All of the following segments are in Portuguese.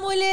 Mulherama!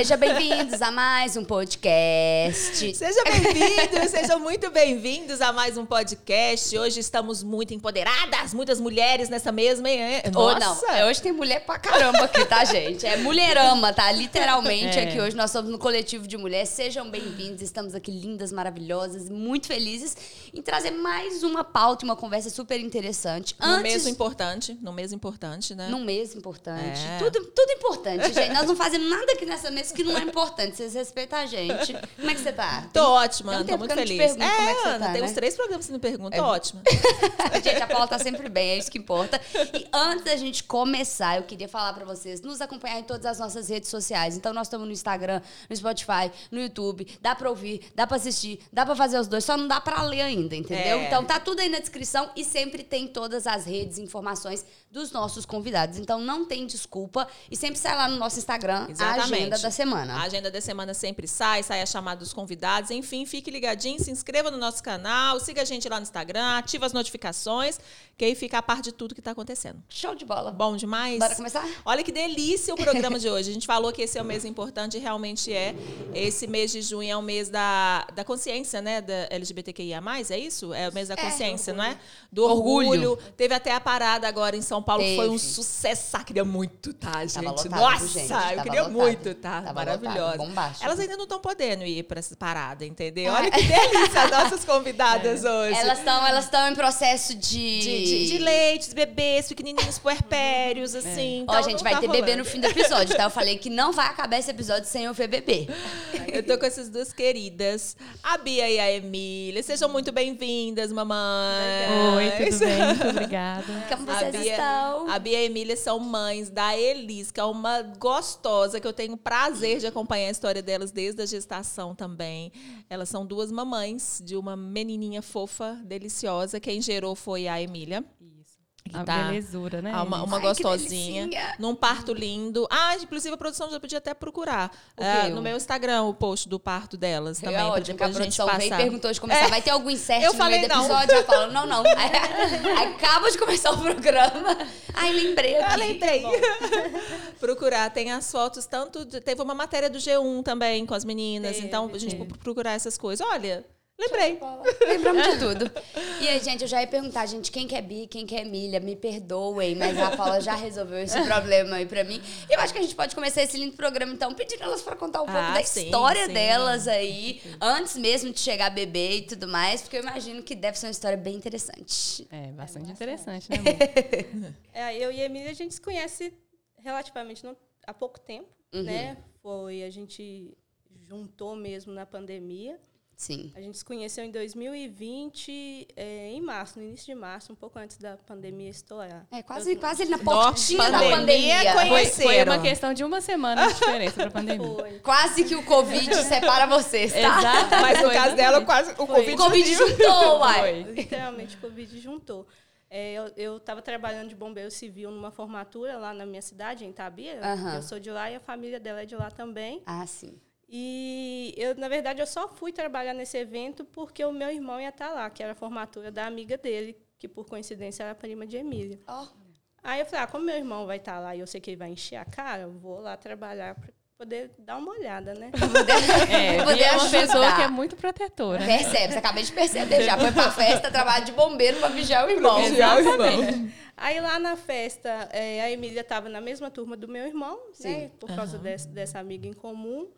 Uh, seja bem-vindos a mais um podcast. Seja bem-vindos, sejam muito bem-vindos a mais um podcast. Hoje estamos muito empoderadas, muitas mulheres nessa mesma. hein? Ou Nossa! não, hoje tem mulher pra caramba aqui, tá, gente? É mulherama, tá? Literalmente É. aqui hoje nós somos no coletivo de mulheres. Sejam bem-vindos, estamos aqui lindas, maravilhosas, muito felizes em trazer mais uma pauta e uma conversa super interessante. No mês importante, no mês importante, né? Num mês importante. É. Tudo, tudo importante, gente. Nós não fazemos nada aqui nessa mesa que não é importante. Vocês respeitam a gente. Como é que você tá? Tô ótima, Tem um tô muito feliz. pergunto como é que você Ana, tá, tem né? uns três programas que você me pergunta, É. tô ótima. Gente, a Paula tá sempre bem, é isso que importa. E antes da gente começar, eu queria falar pra vocês nos acompanhar em todas as nossas redes sociais. Então, nós estamos no Instagram, no Spotify, no YouTube. Dá pra ouvir, dá pra assistir, dá pra fazer os dois, só não dá pra ler ainda, entendeu? É. Então, tá tudo aí na descrição e sempre tem todas as redes informações dos nossos convidados. Então, não tem desculpa e sempre sai lá no nosso Instagram a Exatamente. agenda da A semana. agenda da semana sempre sai, sai a chamada dos convidados. Enfim, fique ligadinho, se inscreva no nosso canal, siga a gente lá no Instagram, ativa as notificações, que aí fica a par de tudo que tá acontecendo. Show de bola. Bom demais? Bora começar? Olha que delícia o programa de hoje. A gente falou que esse é o mês importante e realmente é. Esse mês de junho é o mês da, da consciência, né? Da LGBTQIA, é isso? É o mês da consciência, não é? Do orgulho. Orgulho. Teve até a parada agora em São Paulo, que foi um Teve. sucesso. Ah, Queria muito, tá, gente? lotado, Nossa, gente? eu Tava queria lotado. muito, tá? Tava Maravilhosa. lotado. Elas ainda não estão podendo ir para essa parada, entendeu? Olha que delícia as nossas convidadas hoje. Elas estão elas estão em processo de... De, de, de leite, bebês, pequenininhos puerpérios, assim. Ó, então gente, não vai tá ter bebê rolando. no fim do episódio, tá? Eu falei que não vai acabar esse episódio sem eu ver bebê. Eu tô com essas duas queridas, a Bia e a Emília. Sejam muito bem-vindas, mamãe. Oi, tudo bem? Muito obrigada. Como A vocês Bia, estão? A Bia e a Emília são mães da Elis, que é uma gostosa, que eu tenho prazer de acompanhar a história delas desde a gestação também. Elas são duas mamães de uma menininha fofa, deliciosa. Quem gerou foi a Emília. Que A tá- belezura, né? Ah, uma, uma Ai, gostosinha, num parto lindo. Ah, inclusive a produção já podia até procurar. Quê? no meu Instagram, o post do parto delas também, é ótimo, que a depois a gente produção veio e passar. perguntou de começar. Vai ter algum insert Eu no falei meio do não. episódio? Eu falo, não, não. Aí, acaba de começar o programa. Ai, lembrei aqui. Ah, lembrei. procurar. Tem as fotos, tanto. de- teve uma matéria do G1 também com as meninas. Teve, então, a gente teve. pro- procurar essas coisas. Olha, lembrei. Lembramos de tudo. E aí, gente, eu já ia perguntar, gente, quem que é Bi, quem que é Emília? Me perdoem, mas a Paula já resolveu esse problema aí pra mim. E eu acho que a gente pode começar esse lindo programa, então, pedindo elas pra contar um pouco Ah, da sim, história sim. delas aí, antes mesmo de chegar bebê e tudo mais, porque eu imagino que deve ser uma história bem interessante. É, bastante interessante, né, amor? É, eu e a Emília, a gente se conhece relativamente não- há pouco tempo, Uhum. né? Foi, a gente juntou mesmo na pandemia. Sim. A gente se conheceu em 2020, é, em março, no início de março, um pouco antes da pandemia estourar. É, quase, quase ele na portinha da pandemia pandemia. Foi, foi uma questão de uma semana de diferença pra pandemia. Foi. Quase que o Covid separa vocês, tá? Exato. Mas no foi caso dela, quase o. Covid. O Covid juntou, uai. Literalmente, o Covid juntou. É, eu estava trabalhando de bombeiro civil numa formatura lá na minha cidade, em Itabira. Aham. Eu sou de lá e a família dela é de lá também. Ah, sim. E eu, na verdade, eu só fui trabalhar nesse evento porque o meu irmão ia estar lá, que era a formatura da amiga dele, que por coincidência era prima de Emília. Ó. Aí eu falei, ah, como meu irmão vai estar lá e eu sei que ele vai encher a cara, eu vou lá trabalhar para poder dar uma olhada, né? É, Poder e é uma ajudar. pessoa que é muito protetora. Percebe, você acabei de perceber já. Foi pra festa, trabalho de bombeiro pra vigiar o irmão. vigiar o irmão. Aí lá na festa, eh, a Emília estava na mesma turma do meu irmão, né? Por causa desse- dessa amiga em comum.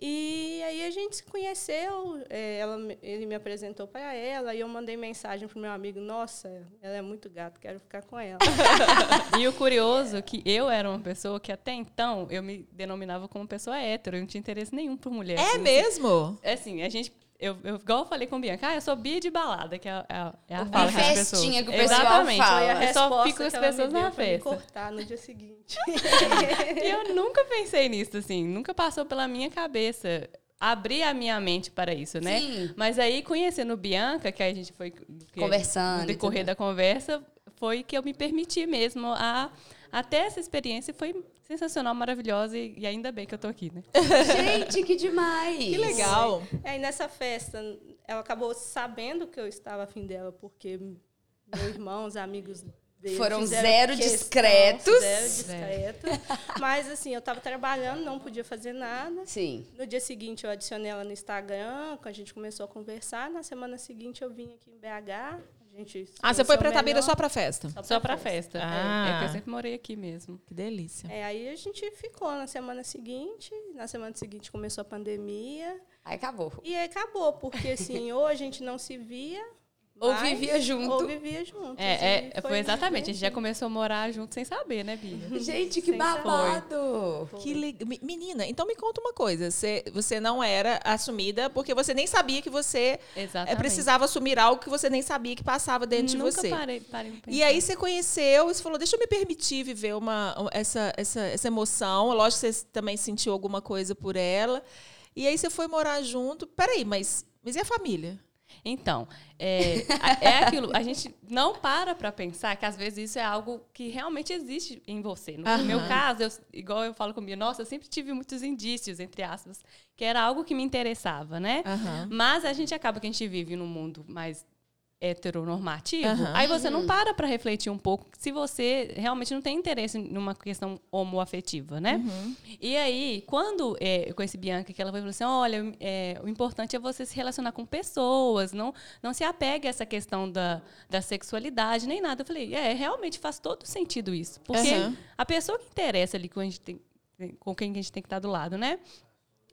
E aí a gente se conheceu, eh, ela, ele me apresentou para ela e eu mandei mensagem pro meu amigo, nossa, ela é muito gato, quero ficar com ela. E o curioso é que eu era uma pessoa que até então eu me denominava como pessoa hétero, eu não tinha interesse nenhum por mulher. É assim. mesmo? É assim, a gente. Eu, eu, igual eu falei com a Bianca, ah, eu sou bi de balada, que é, a- é a Bi fala das festinha pessoas. que o pessoal Exatamente. fala. A Eu só fico com as que pessoas na festa. cortar no dia seguinte. E eu nunca pensei nisso, assim, nunca passou pela minha cabeça abrir a minha mente para isso, né? Sim. Mas aí, conhecendo Bianca, que a gente foi que- Conversando no decorrer da conversa, foi que eu me permiti mesmo a até essa experiência foi sensacional, maravilhosa e, e ainda bem que eu tô aqui, né? Gente, que demais. Que legal. Aí nessa festa, ela acabou sabendo que eu estava afim dela, porque meu irmão, os amigos Foram fizeram zero questão, discretos. Zero discretos. Mas assim, eu estava trabalhando, não podia fazer nada. Sim. No dia seguinte eu adicionei ela no Instagram, a gente começou a conversar. Na semana seguinte eu vim aqui em BH. Gente Ah, você foi pra Tabira só pra festa? Só pra festa. Ah. É, é que eu sempre morei aqui mesmo. Que delícia. É, aí a gente ficou na semana seguinte. Na semana seguinte começou a pandemia. Aí acabou. E aí acabou, porque assim, ou a gente não se via. Ou vivia junto. Ou vivia junto. É, é, E foi exatamente. A gente já começou a morar junto sem saber, né, Bia? Gente, que Sem babado! Que le- Me- Menina, então me conta uma coisa. Você, você não era assumida porque você nem sabia que você eh, Exatamente. precisava assumir algo que você nem sabia que passava dentro Nunca de você. parei, parei E aí você conheceu e você falou, deixa eu me permitir viver uma, essa, essa, essa emoção. Lógico que você também sentiu alguma coisa por ela. E aí você foi morar junto. Peraí, mas, mas e a família? Então, é, é aquilo. A gente não para pra pensar que às vezes isso é algo que realmente existe em você. No Aham. meu caso, eu- igual eu falo comigo, nossa, eu sempre tive muitos indícios, entre aspas, que era algo que me interessava, né? Aham. Mas a gente acaba que a gente vive num mundo mais heteronormativo, Aham. aí você não para para refletir um pouco se você realmente não tem interesse numa questão homoafetiva, né? E aí, quando é, eu conheci Bianca, que ela falou assim, olha, é, o importante é você se relacionar com pessoas, não, não se apegue a essa questão da, da sexualidade, nem nada. Eu falei, é, realmente faz todo sentido isso. Porque Aham. a pessoa que interessa ali com, a gente tem, com quem a gente tem que estar do lado, né?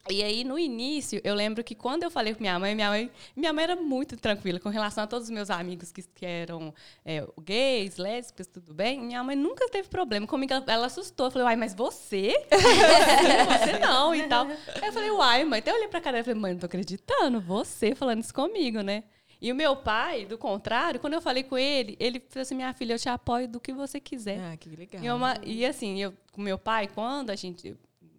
E aí, no início, eu lembro que quando eu falei com minha mãe, minha mãe, minha mãe era muito tranquila com relação a todos os meus amigos que, que eram é, gays, lésbicas, tudo bem. Minha mãe nunca teve problema comigo. Ela, ela assustou. Eu falei, uai, mas você? você não e tal. Aí eu falei, uai, mãe. Até eu olhei pra cara e falei, mãe, não tô acreditando. Você falando isso comigo, né? E o meu pai, do contrário, quando eu falei com ele, ele falou assim, minha filha, eu te apoio do que você quiser. Ah, que legal. E, uma- e assim, eu, com meu pai, quando a gente.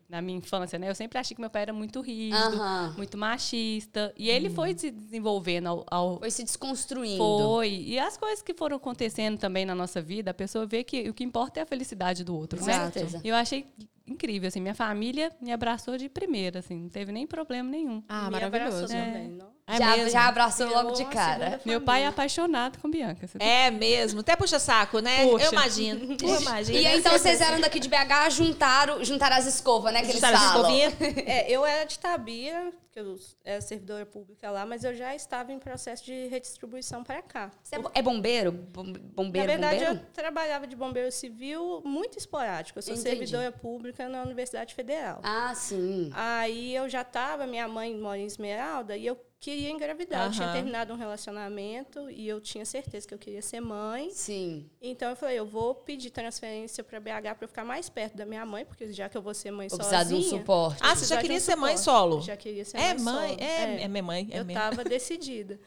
Na minha infância, né? Eu sempre achei que meu pai era muito rígido, Aham. muito machista. E ele foi se desenvolvendo ao. ao- Foi se desconstruindo. foi. E as coisas que foram acontecendo também na nossa vida, a pessoa vê que o que importa é a felicidade do outro, Com né? certeza. E eu achei incrível, assim. Minha família me abraçou de primeira, assim. Não teve nem problema nenhum. Ah, Me abraçou maravilhoso. também, não? É já, mesmo? já abraçou Virou logo de uma cara. Meu pai é apaixonado com Bianca. Você É mesmo. Até puxa saco, né? Puxa. Eu imagino. Eu imagino. E aí, então vocês eram daqui de BH, juntaram, juntaram as escovas, né? Que eles Juntaram as falam. escovinhas? É, eu era de Tabira, que eu era servidora pública lá, mas eu já estava em processo de redistribuição para cá. Você é bo- é bombeiro? Bom- Na Bombeiro, verdade, bombeiro? eu trabalhava de bombeiro civil muito esporádico. Eu sou Entendi. servidora pública na Universidade Federal. Ah, sim. Aí eu já estava, minha mãe mora em Esmeralda, e eu queria engravidar. Eu tinha terminado um relacionamento e eu tinha certeza que eu queria ser mãe. Sim. Então eu falei, eu vou pedir transferência para BH para eu ficar mais perto da minha mãe, porque já que eu vou ser mãe Vou precisar de um sozinha. suporte. Ah, você já queria um ser mãe solo? Já queria ser É mãe mãe, solo. é, é minha mãe. É eu estava decidida.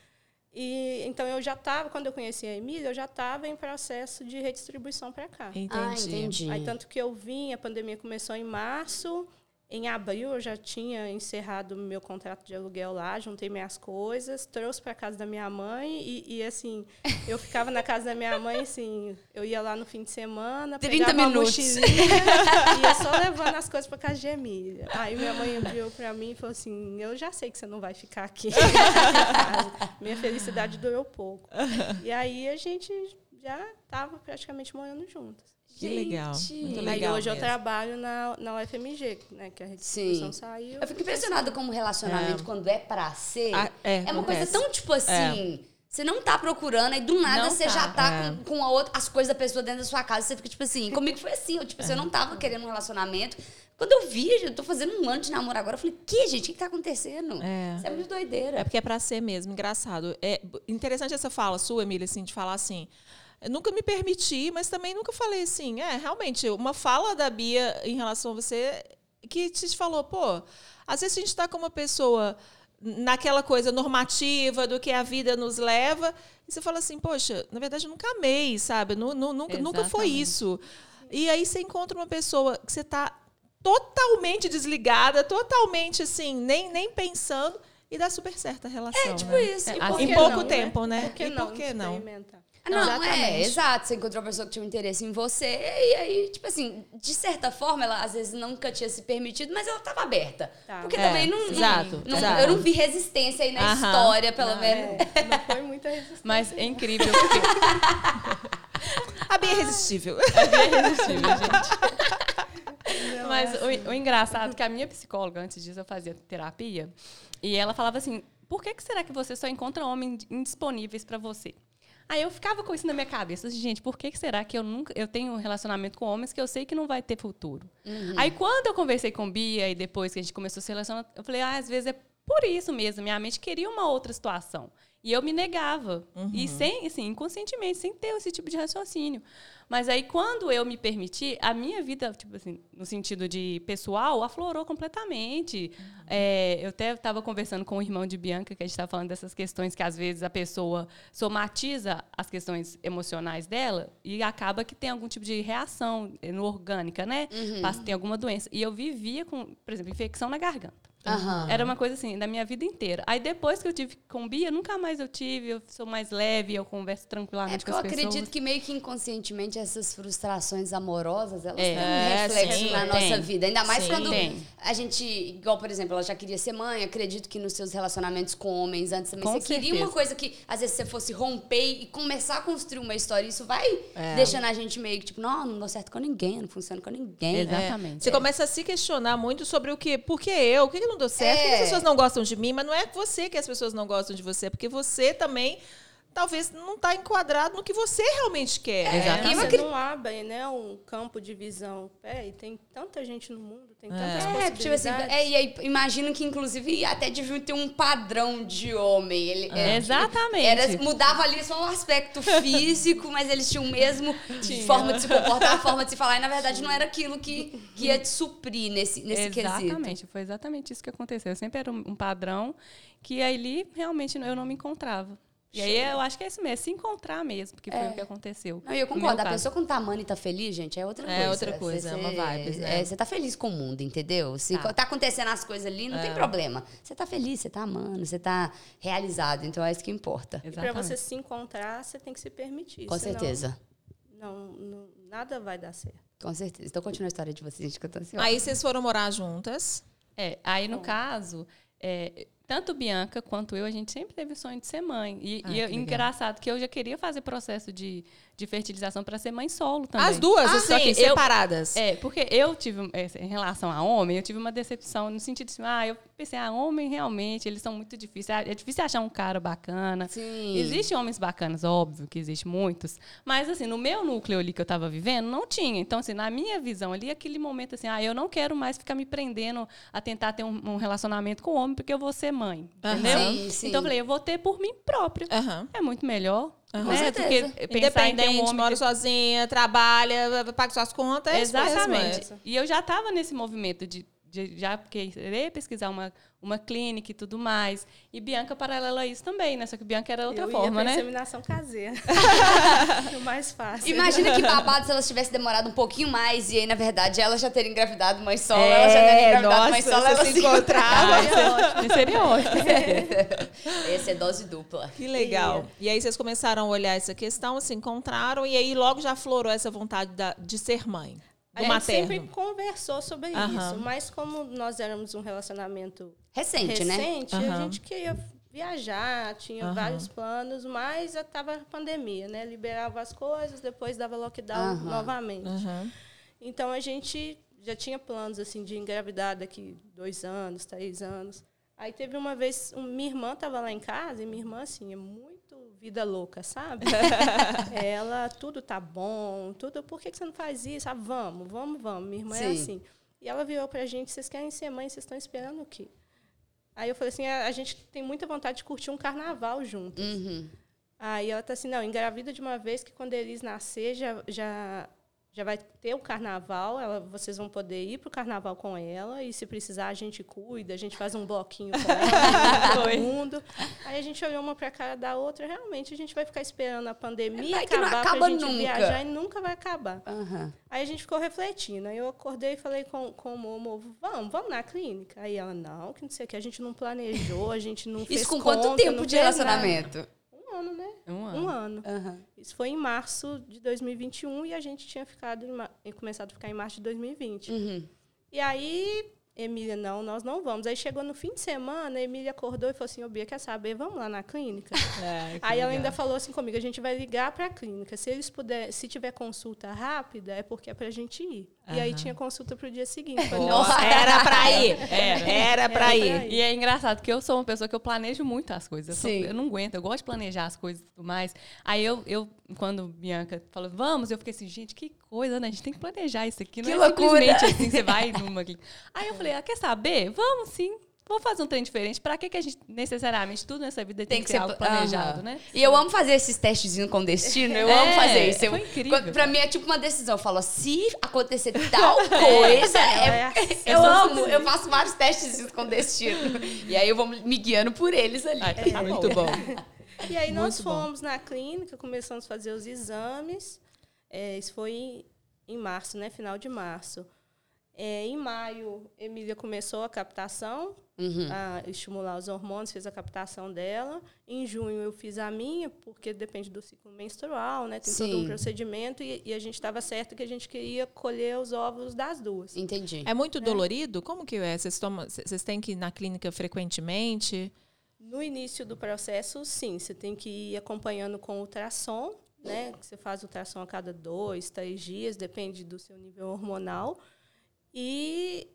E então eu já estava, quando eu conheci a Emília, eu já estava em processo de redistribuição para cá. Entendi. Ah, entendi. Aí tanto que eu vim, a pandemia começou em março. Em abril eu já tinha encerrado meu contrato de aluguel lá, juntei minhas coisas, trouxe para casa da minha mãe e, e, assim, eu ficava na casa da minha mãe, assim, eu ia lá no fim de semana, 30 pegava uma minutos. mochilinha e ia só levando as coisas para casa de Emília. Aí minha mãe virou para mim e falou assim, eu já sei que você não vai ficar aqui. minha felicidade durou pouco. E aí a gente já estava praticamente morando juntos. Que legal. Gente. Muito Aí legal. hoje eu mesmo. trabalho na, na UFMG, né? Que a redistribuição Sim. saiu. Eu fico impressionada como relacionamento, quando é pra ser, Ah, é, é uma coisa tão, tipo assim... Você não tá procurando, aí do nada Não você tá. já tá É. com, com a outra, as coisas da pessoa dentro da sua casa. Você fica, tipo assim, comigo foi assim. Eu, tipo, assim, eu não tava querendo um relacionamento. Quando eu vi, eu tô fazendo um ano de namoro agora, eu falei, que, gente? O que, que tá acontecendo? É. Isso é muito doideira. É porque é pra ser mesmo, engraçado. É interessante essa fala sua, Emília, assim, de falar assim. Eu nunca me permiti, mas também nunca falei assim. É, realmente, uma fala da Bia em relação a você que te falou, pô, às vezes a gente está com uma pessoa naquela coisa normativa do que a vida nos leva, e você fala assim, poxa, na verdade eu nunca amei, sabe? Nu- nu- nunca, nunca foi isso. E aí você encontra uma pessoa que você está totalmente desligada, totalmente assim, nem, nem pensando, e dá super certa a relação. É, tipo né? isso. É, por Em pouco não, tempo, né? Por que e não? por que não? Não, é, Exatamente. exato. Você encontrou uma pessoa que tinha um interesse em você, e aí, tipo assim, de certa forma, ela às vezes nunca tinha se permitido, mas ela tava aberta. Tá. Porque É, também não. não- exato, não- exato. Eu não vi resistência aí na Aham. história, pelo Não, menos. É, não foi muita resistência. Mas é incrível porque A Bia é irresistível. É bem irresistível, gente. Mas o, o engraçado é que a minha psicóloga, antes disso, eu fazia terapia, e ela falava assim: por que, que será que você só encontra homens indisponíveis para você? Aí eu ficava com isso na minha cabeça, assim, gente, por que, que será que eu nunca eu tenho um relacionamento com homens que eu sei que não vai ter futuro? Aí quando eu conversei com Bia e depois que a gente começou a se relacionar, eu falei, ah, às vezes é por isso mesmo, minha mente queria uma outra situação. E eu me negava. E sem, assim, inconscientemente, sem ter esse tipo de raciocínio. Mas aí, quando eu me permiti, a minha vida, tipo assim, no sentido de pessoal, aflorou completamente. É, eu até estava conversando com o irmão de Bianca, que a gente estava falando dessas questões que, às vezes, a pessoa somatiza as questões emocionais dela e acaba que tem algum tipo de reação eh, no orgânica, né? Passa, tem alguma doença. E eu vivia com, por exemplo, infecção na garganta. Aham. Era uma coisa assim, da minha vida inteira. Aí depois que eu tive com Bia, nunca mais eu tive, eu sou mais leve, eu converso É tranquilamente porque com eu as pessoas. acredito que meio que inconscientemente essas frustrações amorosas, elas É. têm um É, reflexo sim, na tem. nossa vida. Ainda mais Sim. quando Tem. a gente, igual, por exemplo, ela já queria ser mãe, acredito que nos seus relacionamentos com homens antes também, Com você queria certeza. uma coisa que às vezes você fosse romper e começar a construir uma história. Isso vai É. deixando a gente meio que tipo, não, não deu certo com ninguém, não funciona com ninguém. Exatamente. Você começa a se questionar muito sobre o que, por que eu, o que, que não deu certo, que as É. pessoas não gostam de mim, mas não é você que as pessoas não gostam de você, é porque você também talvez não está enquadrado no que você realmente quer. É? Exatamente. Você não abre, né, um campo de visão. É, e tem tanta gente no mundo, tem tantas É, tipo assim, possibilidades. é, e aí imagino que inclusive até devia ter um padrão de homem. Ele, é, Exatamente. Era, mudava ali só o aspecto físico, mas eles tinham o mesmo forma de se comportar, a forma de se falar. E na verdade não era aquilo que, que ia te suprir nesse, nesse quesito. Exatamente, foi exatamente isso que aconteceu. Eu sempre era um, um padrão que ali realmente eu não me encontrava. E aí eu acho que é isso mesmo, é se encontrar mesmo, porque foi o que aconteceu. É Não, e eu concordo. A caso. pessoa quando tá amando e tá feliz, gente, é outra É coisa. outra coisa, é uma vibes, né? é, Você tá feliz com o mundo, entendeu? Se Tá. tá, acontecendo as coisas ali, não É. tem problema. Você tá feliz, você tá amando, você tá realizado. Então é isso que importa. E para Exatamente. você se encontrar, você tem que se permitir. Com senão certeza. Não, não, nada vai dar certo. Com certeza. Então continua a história de vocês, gente, que eu tô ansiosa. Aí vocês foram morar juntas. É, aí no caso, é, tanto Bianca quanto eu, a gente sempre teve o sonho de ser mãe. E, Ah, e que é legal. engraçado que eu já queria fazer processo de, de fertilização para ser mãe solo também. As duas, Ah, só que sim, eu- separadas. É, porque eu tive, é, em relação a homem, eu tive uma decepção no sentido assim, ah, eu pensei, ah, homem realmente, eles são muito difíceis. Ah, É difícil achar um cara bacana. Sim. Existem homens bacanas, óbvio que existem muitos. Mas, assim, no meu núcleo ali que eu tava vivendo, não tinha. Então, assim, na minha visão ali, aquele momento assim, ah, eu não quero mais ficar me prendendo a tentar ter um, um relacionamento com homem, porque eu vou ser mãe. Entendeu? Sim, sim. Então, eu falei, eu vou ter por mim própria. Aham. É muito melhor. Aham. Né? Com certeza. Do que pensar em ter um Independente, homem mora sozinha, trabalha, paga suas contas. é isso mesmo, Exatamente. é. E eu já estava nesse movimento de, de já querer pesquisar uma, uma clínica e tudo mais. E Bianca, paralelo a isso também, né? Só que Bianca era outra eu forma, ia né? inseminação caseira. o mais fácil. Imagina que babado se elas tivessem demorado um pouquinho mais e aí, na verdade, ela já teria engravidado mãe solo, É, ela já teria engravidado nossa, mãe solo, você ela se se encontrava. Ah, isso é- seria ótimo. Essa é dose dupla. Que legal. E aí vocês começaram a olhar essa questão, se encontraram, e aí logo já florou essa vontade da- de ser mãe. A gente materno. sempre conversou sobre isso, mas como nós éramos um relacionamento Recente, né? recente, Aham. a gente queria viajar, tinha vários planos, mas estava a pandemia, né? Liberava as coisas, depois dava lockdown novamente. Então a gente já tinha planos assim de engravidar daqui dois anos, três anos. Aí teve uma vez, um- minha irmã estava lá em casa e minha irmã assim é muito vida louca, sabe? Ela tudo tá bom, tudo. Por que, que você não faz isso? Ah, vamos, vamos, vamos. Minha irmã é Sim. assim. E ela virou pra gente: vocês querem ser mãe? Vocês estão esperando o quê? Aí eu falei assim: a, a gente tem muita vontade de curtir um carnaval juntos. Uhum. Aí ela tá assim, não, engravida de uma vez que quando eles nascer já, já, já vai ter o carnaval, ela, vocês vão poder ir pro carnaval com ela e se precisar a gente cuida, a gente faz um bloquinho com ela, todo mundo. Aí a gente olhou uma pra cara da outra, realmente a gente vai ficar esperando a pandemia não acabar acaba pra gente nunca. viajar e nunca vai acabar. Aham. Aí a gente ficou refletindo. Aí eu acordei e falei com, com o Momo, vamos, vamos na clínica. Aí ela, não, que não sei o que, a gente não planejou, a gente não fez Isso com quanto conta, tempo de fez nada." Um ano, né? Um ano. Um ano. Aham. Isso foi em março de 2021 e a gente tinha ficado começado a ficar em março de 2020. Uhum. E aí Emília, não, nós não vamos. Aí chegou no fim de semana, a Emília acordou e falou assim, ô Bia, quer saber? Vamos lá na clínica? É, Aí ela legal. ainda falou assim comigo, a gente vai ligar para a clínica. Se eles puder, se tiver consulta rápida, é porque é pra gente ir. E aí tinha consulta pro dia seguinte. Falei, Nossa, era pra ir. Era. Era pra Era pra ir. ir. E é engraçado que eu sou uma pessoa que eu planejo muito as coisas. Eu, sou- eu não aguento, eu gosto de planejar as coisas e tudo mais. Aí eu, eu, quando Bianca falou, vamos, eu fiquei assim, gente, que coisa, né? A gente tem que planejar isso aqui. Não Que é loucura. simplesmente assim, você vai numa aqui. Aí eu falei, ah, quer saber? Vamos sim. Vamos fazer um trem diferente. Pra que, que a gente, necessariamente, tudo nessa vida tem, que ser algo planejado, né? E eu amo fazer esses testezinhos com destino. Eu É, amo fazer isso. Eu, foi incrível. Pra mim é tipo uma decisão. Eu falo, se acontecer tal coisa, é- É assim. eu amo. Eu faço vários testezinhos com destino. E aí eu vou me guiando por eles ali. Ah, tá bom. Muito bom. E aí nós Muito bom. fomos na clínica, começamos a fazer os exames. É, isso foi em, em março, né? Final de março. É, em maio, Emília começou a captação, Uhum. a estimular os hormônios, fez a captação dela. Em junho eu fiz a minha, porque depende do ciclo menstrual, né? Tem todo Sim. um procedimento e, e a gente estava certo que a gente queria colher os óvulos das duas. Entendi. É muito dolorido? Como que é? Vocês, tomam, vocês têm que ir na clínica frequentemente? No início do processo, sim, você tem que ir acompanhando com ultrassom, né? Você faz ultrassom a cada dois, três dias, depende do seu nível hormonal. E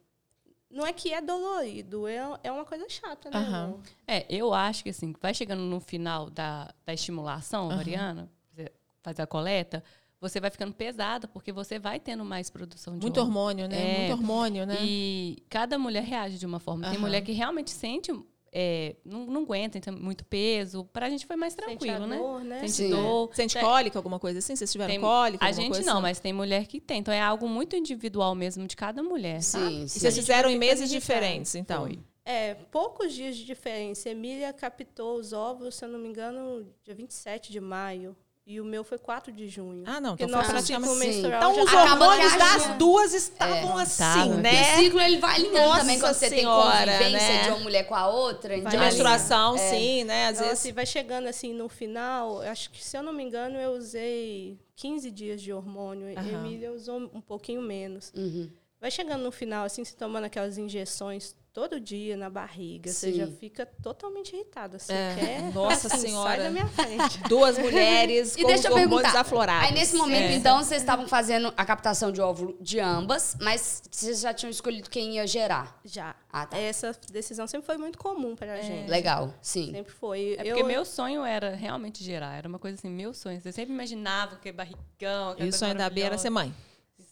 não é que é dolorido, é, é uma coisa chata, né? Amor? É, eu acho que assim, vai chegando no final da, da estimulação ovariana, você faz a coleta, você vai ficando pesada, porque você vai tendo mais produção de Muito hormônio. hormônio, né? É. Muito hormônio, né? E cada mulher reage de uma forma. Tem Aham. mulher que realmente sente, é, não, não aguenta então, muito peso. Pra gente foi mais Sente tranquilo, a né? dor, né? Sente Sim. dor. Sente Tem- cólica, alguma coisa assim? Vocês tiveram tem- cólica? A gente coisa não, assim? mas tem mulher que tem. Então é algo muito individual mesmo de cada mulher. sabe? Sim, E sim. vocês fizeram em meses diferentes, então? Foi. É, poucos dias de diferença. Emília captou os óvulos, se eu não me engano, dia 27 de maio. E o meu foi 4 de junho. Ah, não, Porque então foi nosso ciclo praticamente- Sim. menstrual Então já os tá- hormônios das duas estavam É. assim, Tava. E o né? ciclo ele vai alinhando Nossa também quando você tem Senhora, convivência né? de uma mulher com a outra. Então, De menstruação, É. sim, né? Às Então, vezes. assim, vai chegando assim no final, acho que se eu não me engano, eu usei 15 dias de hormônio. Aham. Emília usou um pouquinho menos. Uhum. Vai chegando no final, assim, se tomando aquelas injeções todo dia na barriga, você Sim. já fica totalmente irritada. Você É. quer. Nossa assim, Senhora. Sai da minha frente. Duas mulheres E com deixa os eu hormônios perguntar. aflorados. Aí nesse momento, É. então, vocês estavam fazendo a captação de óvulo de ambas, mas vocês já tinham escolhido quem ia gerar. Já. Ah, tá. Essa decisão sempre foi muito comum pra gente. Legal, sim. Sempre foi. É porque meu sonho era realmente gerar. Era uma coisa assim, meu sonho. Eu sempre imaginava que barrigão. E o sonho da Bia era ser mãe.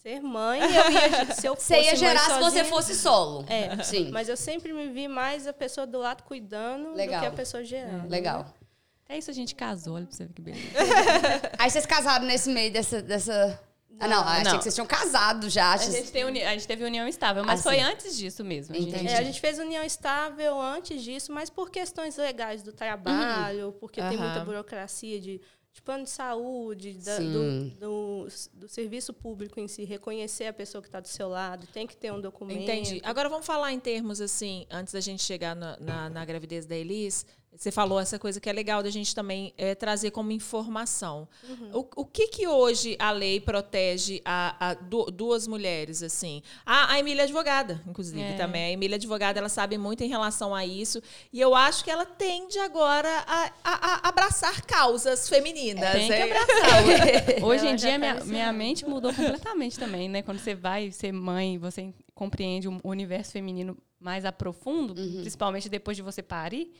Ser mãe, eu ia, se eu fosse Você ia gerar se você sozinha- fosse solo. É, Sim. mas eu sempre me vi mais a pessoa do lado cuidando Legal. do que a pessoa gerando. Legal. É isso, a gente casou. Olha pra você ver que beleza. Aí vocês casaram nesse meio dessa. dessa... Ah, não, achei Não. que vocês tinham casado já. A gente, tem uni- a gente teve união estável, mas Ah, foi antes disso mesmo. A gente- Entendi. É, a gente fez união estável antes disso, mas por questões legais do trabalho, porque tem muita burocracia de, de plano de saúde, da- do, do, do serviço público em si, reconhecer a pessoa que está do seu lado, tem que ter um documento. Entendi. Agora vamos falar em termos assim, antes da gente chegar na, na, na gravidez da Elis. Você falou essa coisa que é legal da gente também é, trazer como informação. O, o que que hoje a lei protege a, a du- duas mulheres assim? A, a Emília é advogada, inclusive É. também. A Emília é advogada, ela sabe muito em relação a isso e eu acho que ela tende agora a, a- a abraçar causas femininas. Tem que É. abraçar. Hoje em dia, tá minha, minha mente mudou completamente também, né? Quando você vai ser mãe, você compreende o universo feminino mais a profundo, Uhum. principalmente depois de você parir.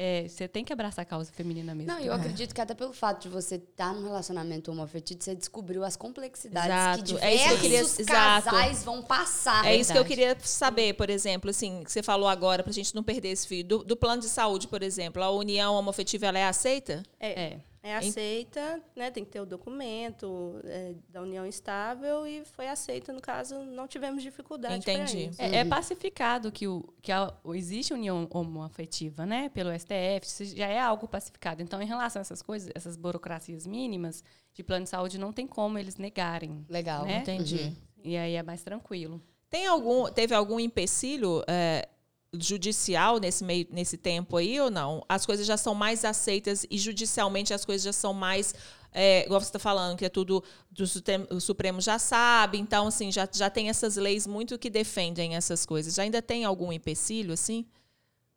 É, você tem que abraçar a causa feminina mesmo. Não, eu acredito que até pelo fato de você estar num relacionamento homoafetivo, você descobriu as complexidades Exato. que É isso que eu diversos queria- exato. casais vão passar. É isso que eu queria saber, por exemplo, assim, que você falou agora, pra gente não perder esse fio. Do, do plano de saúde, por exemplo, a união homoafetiva, ela é aceita? É, É. é aceita, né? Tem que ter o documento é, da união estável e foi aceita, no caso, não tivemos dificuldade Entendi. isso. É, é pacificado que, o, que a- existe união homoafetiva, né? Pelo STF, isso já é algo pacificado. Então, em relação a essas coisas, essas burocracias mínimas de plano de saúde, não tem como eles negarem. Legal. Né? Entendi. E aí é mais tranquilo. Tem algum, teve algum empecilho é, judicial nesse meio nesse tempo aí ou não? As coisas já são mais aceitas e judicialmente as coisas já são mais é, igual você está falando, que é tudo do o Supremo já sabe, então assim, já, já tem essas leis muito que defendem essas coisas. Já ainda tem algum empecilho, assim?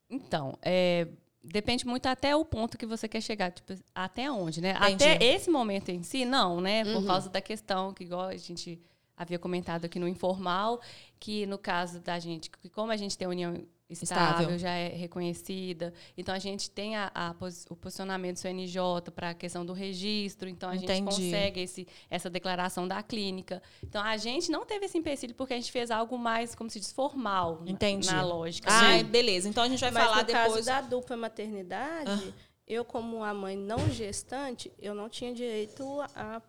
Então, é, depende muito até o ponto que você quer chegar, tipo, até onde, né? Entendi. Até esse momento em si, não, né? Por Uhum. causa da questão que igual a gente havia comentado aqui no informal, que no caso da gente, que como a gente tem união estável, Estável. já é reconhecida, então a gente tem a, a pos- o posicionamento do CNJ para a questão do registro, então a gente Entendi. consegue esse, essa declaração da clínica. Então a gente não teve esse empecilho porque a gente fez algo mais, como se diz, formal na- Entendi. na lógica. Ah, né? beleza. Então a gente vai Mas falar no caso depois. da dupla maternidade, eu como a mãe não gestante, eu não tinha direito a,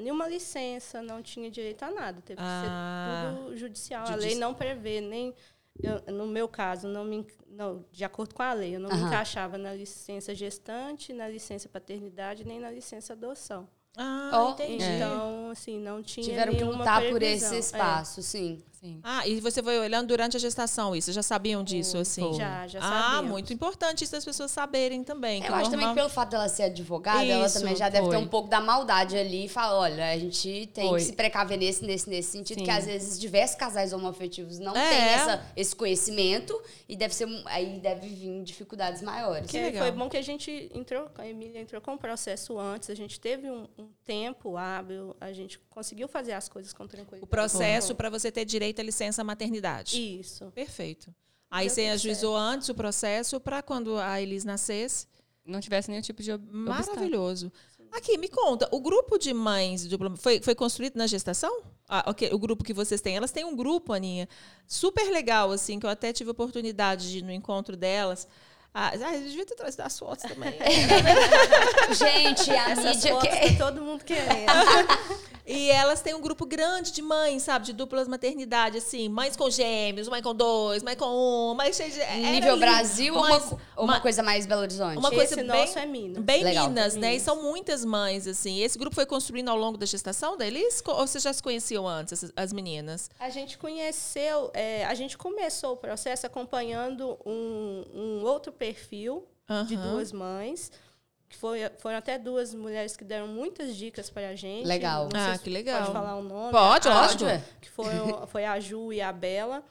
nenhuma licença, não tinha direito a nada. Teve Ah. que ser tudo judicial. A lei não prevê nem eu- no meu caso, não me, não, de acordo com a lei, eu não me Aham. encaixava na licença gestante, na licença paternidade, nem na licença adoção. Ah, Ó, entendi. Então, assim, não tinha Tiveram que lutar por previsão. esse É. espaço, sim. Sim. Ah, e você foi olhando durante a gestação isso? Já sabiam disso, Foi, assim? Já, já Ah, sabíamos. muito importante isso das pessoas saberem também. que Eu acho também normal- que pelo fato dela ser advogada, ela Isso, também já deve ter foi. um pouco da maldade ali e fala, olha, a gente tem Foi. que se precaver nesse, nesse, nesse sentido, Sim. que às vezes diversos casais homoafetivos não É. têm essa, esse conhecimento e deve ser aí deve vir dificuldades maiores. Que legal. foi bom que a gente entrou, a Emília entrou com o processo antes, a gente teve um, um tempo hábil, a gente conseguiu fazer as coisas com tranquilidade. O processo para você ter direito à licença maternidade. Isso. Perfeito. Aí Deu você ajuizou antes o processo para quando a Elis nascesse. Não tivesse nenhum tipo de ob- obstáculo. Maravilhoso. Aqui, me conta, o grupo de mães dupla- foi, foi construído na gestação? Ah, ok, o grupo que vocês têm. Elas têm um grupo, Aninha, super legal, assim, que eu até tive oportunidade de ir no encontro delas. Ah, ah, eu devia ter trazido as fotos também. Gente, a Essas mídia fotos que... todo mundo querendo. E elas têm um grupo grande de mães, sabe? De duplas maternidade, assim. Mães com gêmeos, mãe com dois, mãe com um, mãe cheia de... nível lindo. Brasil ou uma, uma ma- coisa mais Belo Horizonte? Uma coisa Esse bem- nosso é Minas. Bem Legal. Minas, né? E Minas. são muitas mães, assim. Esse grupo foi construindo ao longo da gestação deles? Co- Ou vocês já se conheciam antes, as meninas? A gente conheceu, é, a gente começou o processo acompanhando um, um outro perfil de duas mães. Foi, foram até duas mulheres que deram muitas dicas para a gente. Legal. Não sei Ah, se que legal. Pode falar o nome? Pode, Ah, lógico. Que foram, foi a Ju e a Bela.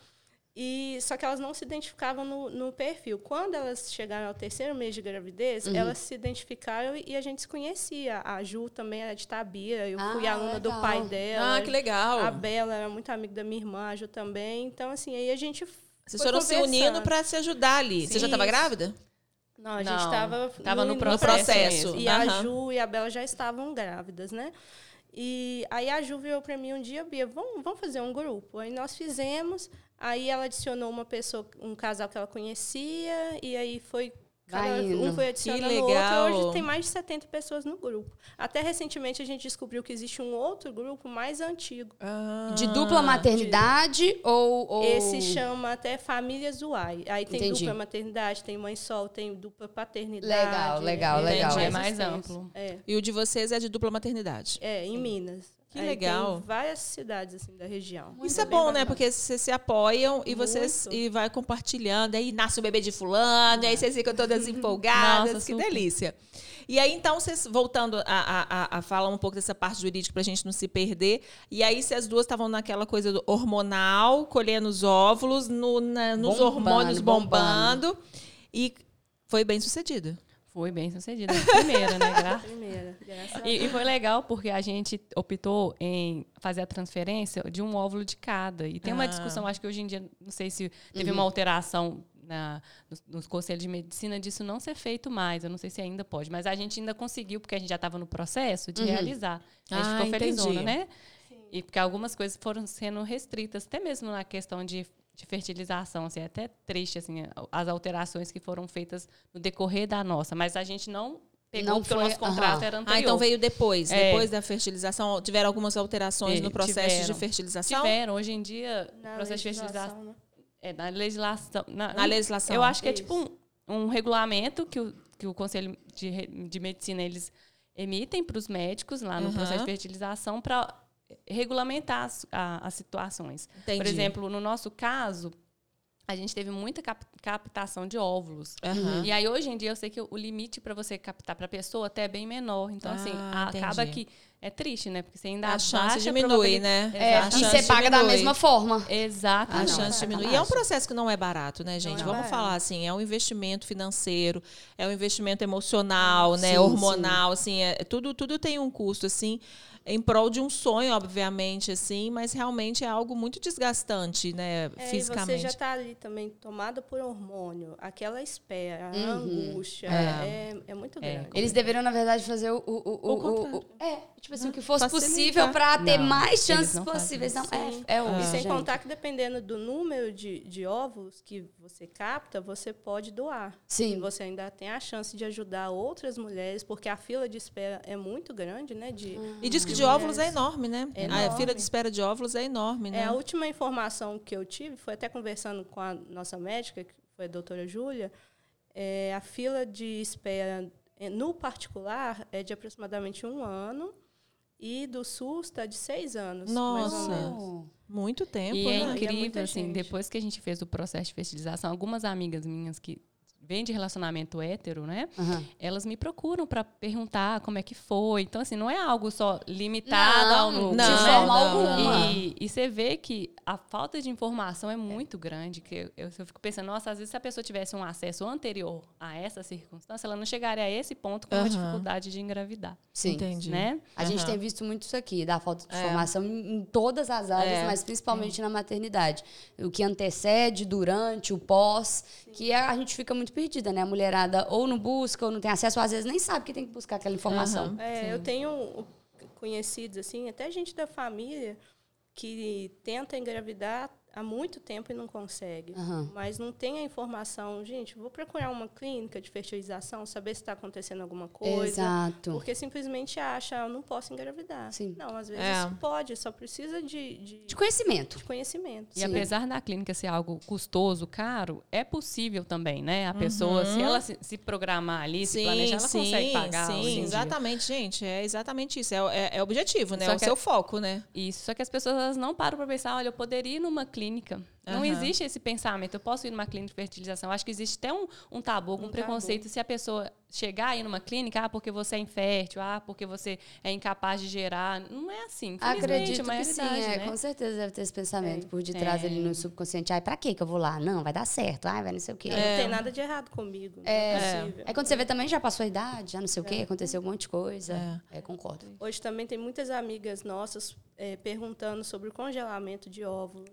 E, só que elas não se identificavam no, no perfil. Quando elas chegaram ao terceiro mês de gravidez, Uhum. elas se identificaram e a gente se conhecia. A Ju também era de Tabira, eu fui Ah, aluna do legal. pai dela. Ah, que legal. A Bela era muito amiga da minha irmã, a Ju também. Então, assim, aí a gente. Vocês foi foram se unindo para se ajudar ali. Você já estava grávida? Não, a gente estava tava no processo processo. mesmo. E Aham. a Ju e a Bela já estavam grávidas, né? E aí a Ju virou para mim um dia, Bia, vamos, vamos fazer um grupo. Aí nós fizemos, aí ela adicionou uma pessoa, um casal que ela conhecia, e aí foi. Vai cada- indo. um foi adicionando o legal. outro. Hoje tem mais de 70 pessoas no grupo. Até recentemente a gente descobriu que existe um outro grupo mais antigo. De dupla maternidade ou, ou... Esse chama até Famílias Uai. Aí tem Entendi. dupla maternidade, tem mãe sol, tem dupla paternidade. Legal, legal, é, legal. É mais amplo. É. E o de vocês é de dupla maternidade. É, em Minas. Que Aí legal. Tem várias cidades assim da região. Isso é bom, né? Porque vocês se apoiam e vocês Muito. e vai compartilhando. Aí nasce o bebê de fulano, e aí vocês ficam todas empolgadas. Nossa, que super. delícia. E aí, então, vocês, voltando a, a, a, a falar um pouco dessa parte jurídica pra gente não se perder. E aí, se as duas estavam naquela coisa do hormonal, colhendo os óvulos, no, na- nos Bombando, hormônios bombando. bombando. E foi bem sucedido. Foi bem sucedida. Primeira, né? Gra- Primeira, graças a E, e foi legal porque a gente optou em fazer a transferência de um óvulo de cada. E tem uma Ah. discussão, acho que hoje em dia, não sei se teve uma alteração na, nos, nos conselhos de medicina disso não ser feito mais. Eu não sei se ainda pode, mas a gente ainda conseguiu, porque a gente já estava no processo de realizar. A gente Ah, ficou felizona, entendi. né? E porque algumas coisas foram sendo restritas, até mesmo na questão de, de fertilização. Assim, é até triste assim, as alterações que foram feitas no decorrer da nossa. Mas a gente não pegou Não porque foi- o nosso contrato aham. era anterior. Ah, então veio depois. É. Depois da fertilização, tiveram algumas alterações É, no processo de tiveram. fertilização? Tiveram. Hoje em dia, Na processo de fertilização legislação, né? é na legislação. Na, Na legislação. Eu acho que é Isso. tipo um, um regulamento que o, que o Conselho de, de Medicina eles emitem para os médicos lá no Uhum. processo de fertilização para regulamentar as, a- as situações. Entendi. Por exemplo, no nosso caso, a gente teve muita cap- captação de óvulos. Aham. E aí, hoje em dia, eu sei que o limite para você captar para a pessoa até é bem menor. Então, Ah, assim, a- acaba que é triste, né? Porque você ainda A chance diminui, probabilidade- né? É, A e chance você paga da diminui. mesma forma. Exato. A não, chance é diminui. E é um processo que não é barato, né, gente? é Vamos barato. falar assim, é um investimento financeiro, é um investimento emocional, né, Sim, hormonal, assim, é, tudo tudo tem um custo assim, em prol de um sonho, obviamente, assim, mas realmente é algo muito desgastante, né, É, e fisicamente. você já está ali também tomada por hormônio, aquela espera, a Uhum. angústia, É. é, é, muito É. grande. Eles deveriam, na verdade, fazer o. o, o, o, o- o- é, tipo assim, o que fosse Facilitar. possível para ter Não, mais chances não possíveis. Não, é, é Ah. hoje. E sem gente. contar que dependendo do número de, de óvulos que você capta, você pode doar. Sim. E você ainda tem a chance de ajudar outras mulheres, porque a fila de espera é muito grande, né? De, E diz que de mulheres. óvulos é enorme, né? É A enorme. fila de espera de óvulos é enorme, né? É, a última informação que eu tive, foi até conversando com a nossa médica, que foi a doutora Júlia, é, a fila de espera eh, no particular é de aproximadamente um ano e do SUS está de seis anos. mais ou Nossa. menos. Muito tempo, E né? é E é incrível, assim, gente. depois que a gente fez o processo de fertilização, algumas amigas minhas que vêm de relacionamento hétero, né? Aham. Elas me procuram para perguntar como é que foi. Então, assim, não é algo só limitado ao Não, núcleo. de né? forma alguma. E, e você vê que a falta de informação é muito grande. Que eu, eu, fico pensando, nossa, às vezes se a pessoa tivesse um acesso anterior a essa circunstância, ela não chegaria a esse ponto com uma Aham. dificuldade de engravidar. Sim. Entendi. Né? A gente Aham. tem visto muito isso aqui, da falta de É. informação em, em todas as áreas, É. mas principalmente na maternidade. O que antecede, durante, o pós, que a, a gente fica muito perdida, né? A mulherada ou não busca, ou não tem acesso, ou às vezes nem sabe que tem que buscar aquela informação. Aham. É, eu tenho conhecidos, assim, até gente da família que tenta engravidar há muito tempo e não consegue. Aham. Mas não tem a informação. Gente, vou procurar uma clínica de fertilização, saber se está acontecendo alguma coisa. Exato. Porque simplesmente acha, eu não posso engravidar. Sim. Não, às vezes É. pode, só precisa de, de, De conhecimento. de conhecimento. E Sim. apesar da clínica ser algo custoso, caro, é possível também, né? A pessoa, se ela se, se programar ali, se planejar, ela consegue pagar. sim, dia. exatamente, gente. É exatamente isso. É, o- é, é objetivo, né? Só É o seu foco, né? Isso, só que as pessoas elas não param para pensar, olha, eu poderia ir numa clínica. Não Aham. existe esse pensamento, eu posso ir numa clínica de fertilização. Acho que existe até um, um tabu, algum Um preconceito se a pessoa chegar aí numa clínica, ah, porque você é infértil, ah, porque você é incapaz de gerar. Não é assim, Acredito é que sim, é, né? com certeza deve ter esse pensamento É. por detrás É. ali no subconsciente. Ai, pra quê que eu vou lá? Não, vai dar certo. Ai, vai não sei o quê. Não tem nada de errado comigo. não É. possível. Aí quando você vê também, já passou a idade, já não sei o quê, aconteceu um monte de coisa. É, concordo. Hoje também tem muitas amigas nossas perguntando sobre o congelamento de óvulos,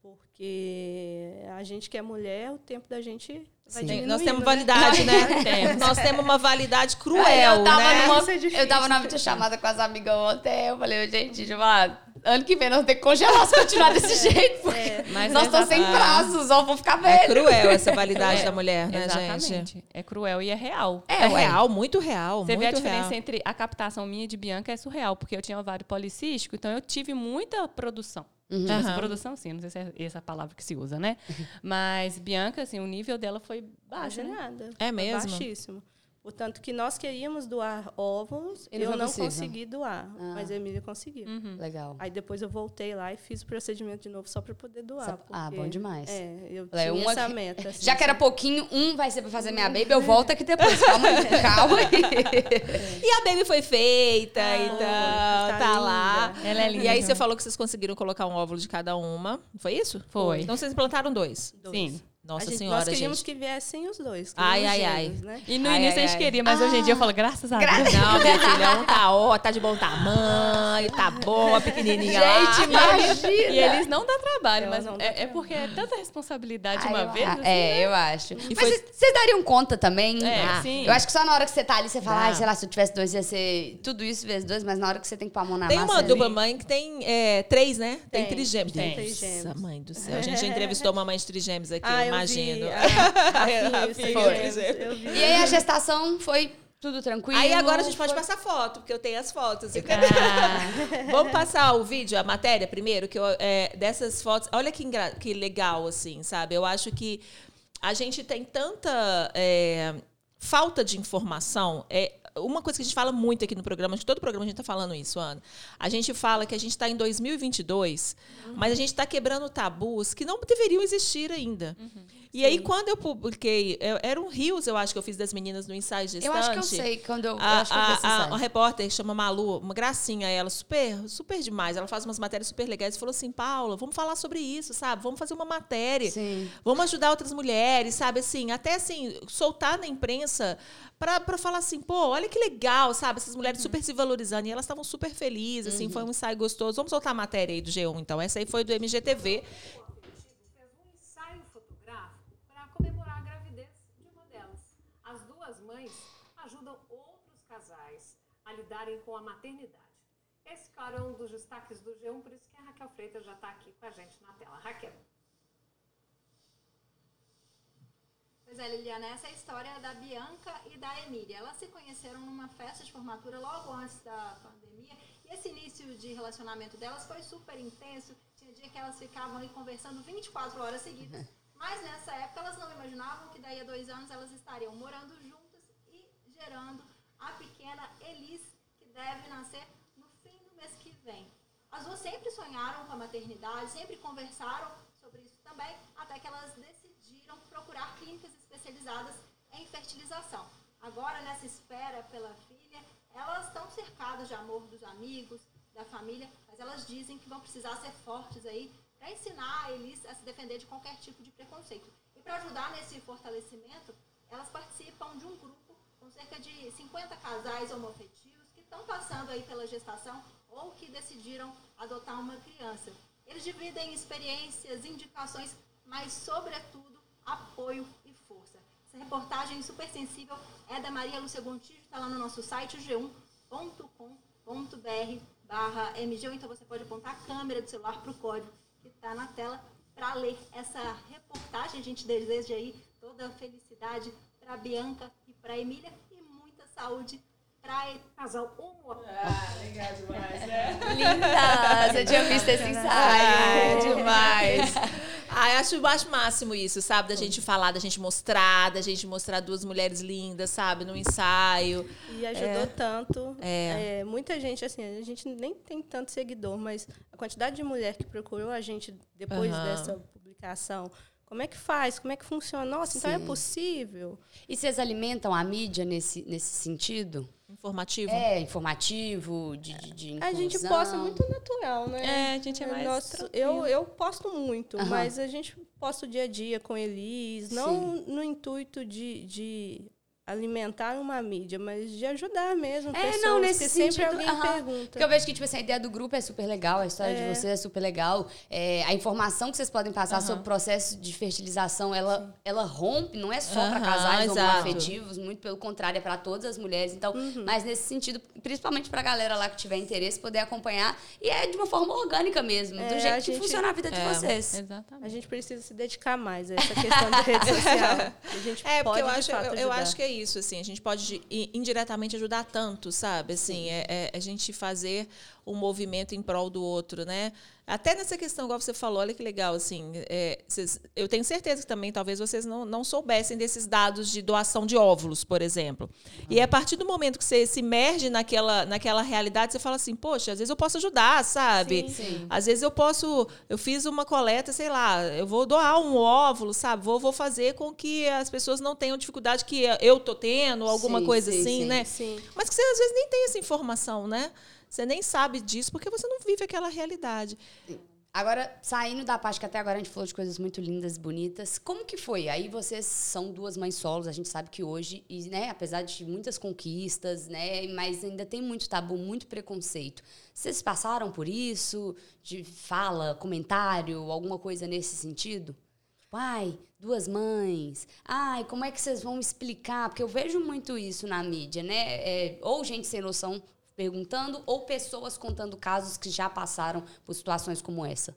porque a gente que é mulher, o tempo da gente vai Sim. Nós temos né? validade, né? Nós temos uma validade cruel, eu tava né? numa, é eu tava numa videochamada com as amigas ontem, eu falei, gente, Gilmar, ano que vem nós vamos ter que congelar se continuar desse jeito, porque Mas nós é estamos sem exata- braços, ó, vou ficar É velho. cruel essa validade É, da mulher, né, Exatamente. gente? É cruel e é real. É, ué. real, muito real. Você muito vê a diferença real. entre a captação minha e de Bianca é surreal, porque eu tinha ovário policístico, então eu tive muita produção. Tive essa Aham. produção, sim, não sei se é essa palavra que se usa, né? Mas Bianca, assim, o nível dela foi baixo, Quase né? nada. É Foi mesmo? Baixíssimo. Portanto, que nós queríamos doar óvulos, E não eu não possível. consegui doar, Ah. mas a Emília conseguiu. Legal. Aí depois eu voltei lá e fiz o procedimento de novo só para poder doar. Só- ah, bom demais. É, eu Falei, tinha essa que- meta. assim, Já que era pouquinho, um vai ser pra fazer minha baby, eu volto aqui depois. Calma aí, calma aí. E a baby foi feita, então, tá tá, lá. Ela é linda. E aí você falou que vocês conseguiram colocar um óvulo de cada uma. Foi isso? Foi. Então vocês plantaram dois. Dois. Sim. Nossa A gente- senhora, Nós queríamos gente. que viessem os dois. Ai, queríamos ai, ai. gêmeos, Né? E no Ai, início ai, a gente ai. queria, mas hoje em dia eu falo, graças a Deus. Não, minha filha, um tá, ó, tá de bom tamanho, tá bom, a pequenininha lá. Gente, imagina. E eles não dão trabalho, Elas mas não é, é porque é tanta responsabilidade de Ai, uma eu- vez. assim, é, eu acho. E Mas foi- vocês vocês dariam conta também? É, Ah, sim. Eu acho que só na hora que você tá ali, você fala, Dá. ai, sei lá, se eu tivesse dois, ia ser tudo isso vezes dois, mas na hora que você tem que pôr a mão na Tem massa... uma ali- dupla mãe que tem é, três, né? Tem, Tem, trigêmeos. tem. Nossa, mãe do céu. A gente já entrevistou uma mãe de trigêmeos aqui, Ah, eu eu imagino. Vi, a, a, A filha. E aí a gestação foi tudo tranquilo? Aí agora a gente pode passar foto, porque eu tenho as fotos. Ah, Vamos passar o vídeo, a matéria primeiro, que eu, é, dessas fotos. Olha que, que legal, assim, sabe? Eu acho que a gente tem tanta é, falta de informação. É, uma coisa que a gente fala muito aqui no programa, acho que todo programa a gente está falando isso, Ana. A gente fala que a gente está em 2022, uhum. mas a gente está quebrando tabus que não deveriam existir ainda. Uhum. E Sim. aí, quando eu publiquei, eu, era um rios, eu acho que eu fiz das meninas no ensaio gestante. Eu acho que eu sei, quando eu, a, eu acho que eu a, a, a repórter chama Malu, uma gracinha ela, super, super demais. Ela faz umas matérias super legais e falou assim, Paula, vamos falar sobre isso, sabe? Vamos fazer uma matéria. Sim. Vamos ajudar outras mulheres, sabe? Assim, até assim, soltar na imprensa para falar assim, pô, olha que legal, sabe? Essas mulheres uhum. super se valorizando. E elas estavam super felizes, assim, uhum. foi um ensaio gostoso. Vamos soltar a matéria aí do G1, então. Essa aí foi do MGTV. a lidarem com a maternidade. Esse, claro, é um dos destaques do G1, por isso que a Raquel Freitas já está aqui com a gente na tela. Raquel. Pois é, Liliana, essa é a história da Bianca e da Emília. Elas se conheceram numa festa de formatura logo antes da pandemia. E esse início de relacionamento delas foi super intenso. Tinha dia que elas ficavam ali conversando 24 horas seguidas. Mas nessa época elas não imaginavam que daí a dois anos elas estariam morando juntas e gerando a pequena Elis, que deve nascer no fim do mês que vem. As duas sempre sonharam com a maternidade, sempre conversaram sobre isso também, até que elas decidiram procurar clínicas especializadas em fertilização. Agora, nessa espera pela filha, elas estão cercadas de amor dos amigos, da família, mas elas dizem que vão precisar ser fortes aí para ensinar a Elis a se defender de qualquer tipo de preconceito. E para ajudar nesse fortalecimento, elas participam de um grupo com cerca de 50 casais homoafetivos que estão passando aí pela gestação ou que decidiram adotar uma criança. Eles dividem experiências, indicações, mas, sobretudo, apoio e força. Essa reportagem super sensível é da Maria Lúcia Gontijo, está lá no nosso site, g1.com.br barra MG, então você pode apontar a câmera do celular para o código que está na tela para ler essa reportagem. A gente deseja aí toda a felicidade para a Bianca para a Emília e muita saúde para o casal homo. Ah, legal demais, né? Linda! Você tinha visto esse ensaio. Ah, é demais. Ah, acho, acho máximo isso, sabe? Da gente falar, da gente mostrar, da gente mostrar duas mulheres lindas, sabe? No ensaio. E ajudou é. tanto. É. é. Muita gente, assim, a gente nem tem tanto seguidor, mas a quantidade de mulher que procurou a gente depois uhum. dessa publicação como é que faz? Como é que funciona? Nossa, Sim. então é possível. E vocês alimentam a mídia nesse, nesse sentido? Informativo? É, informativo, de, de, de inclusão. A gente posta muito natural, né? É, a gente é mais Nosso, eu, eu posto muito, uhum. mas a gente posta o dia a dia com Elis, não Sim. no intuito de, de alimentar uma mídia, mas de ajudar mesmo. É, pessoas, não, nesse sentido. Sempre alguém uh -huh. pergunta. Porque eu vejo que tipo, essa ideia do grupo é super legal, a história é. de vocês é super legal. É, a informação que vocês podem passar uh -huh. sobre o processo de fertilização, ela, ela rompe, não é só uh -huh, para casais homoafetivos, muito pelo contrário, é para todas as mulheres. Então, uhum. mas nesse sentido, principalmente para a galera lá que tiver interesse, poder acompanhar. E é de uma forma orgânica mesmo, é, do jeito gente, que funciona a vida de é, vocês. Exatamente. A gente precisa se dedicar mais a essa questão de rede social. A gente é, pode, porque eu acho, eu, eu acho que é isso, assim, a gente pode indiretamente ajudar tanto, sabe? Assim, é, é, a gente fazer um movimento em prol do outro, né? Até nessa questão, igual você falou, olha que legal, assim, é, vocês, eu tenho certeza que também talvez vocês não, não soubessem desses dados de doação de óvulos, por exemplo. E a partir do momento que você se emerge naquela, naquela realidade, você fala assim, poxa, às vezes eu posso ajudar, sabe? Sim, sim. Às vezes eu posso, eu fiz uma coleta, sei lá, eu vou doar um óvulo, sabe? Vou, vou fazer com que as pessoas não tenham dificuldade que eu tô tendo, alguma sim, coisa assim, né? Sim. Mas que você às vezes nem tem essa informação, né? Você nem sabe disso porque você não vive aquela realidade. Agora, saindo da parte que até agora a gente falou de coisas muito lindas, bonitas, como que foi? Aí vocês são duas mães solos, a gente sabe que hoje, e, né, apesar de muitas conquistas, né, mas ainda tem muito tabu, muito preconceito. Vocês passaram por isso? De fala, comentário, alguma coisa nesse sentido? Tipo, ai, duas mães. Ai, como é que vocês vão explicar? Porque eu vejo muito isso na mídia, né? É, ou gente sem noção perguntando ou pessoas contando casos que já passaram por situações como essa?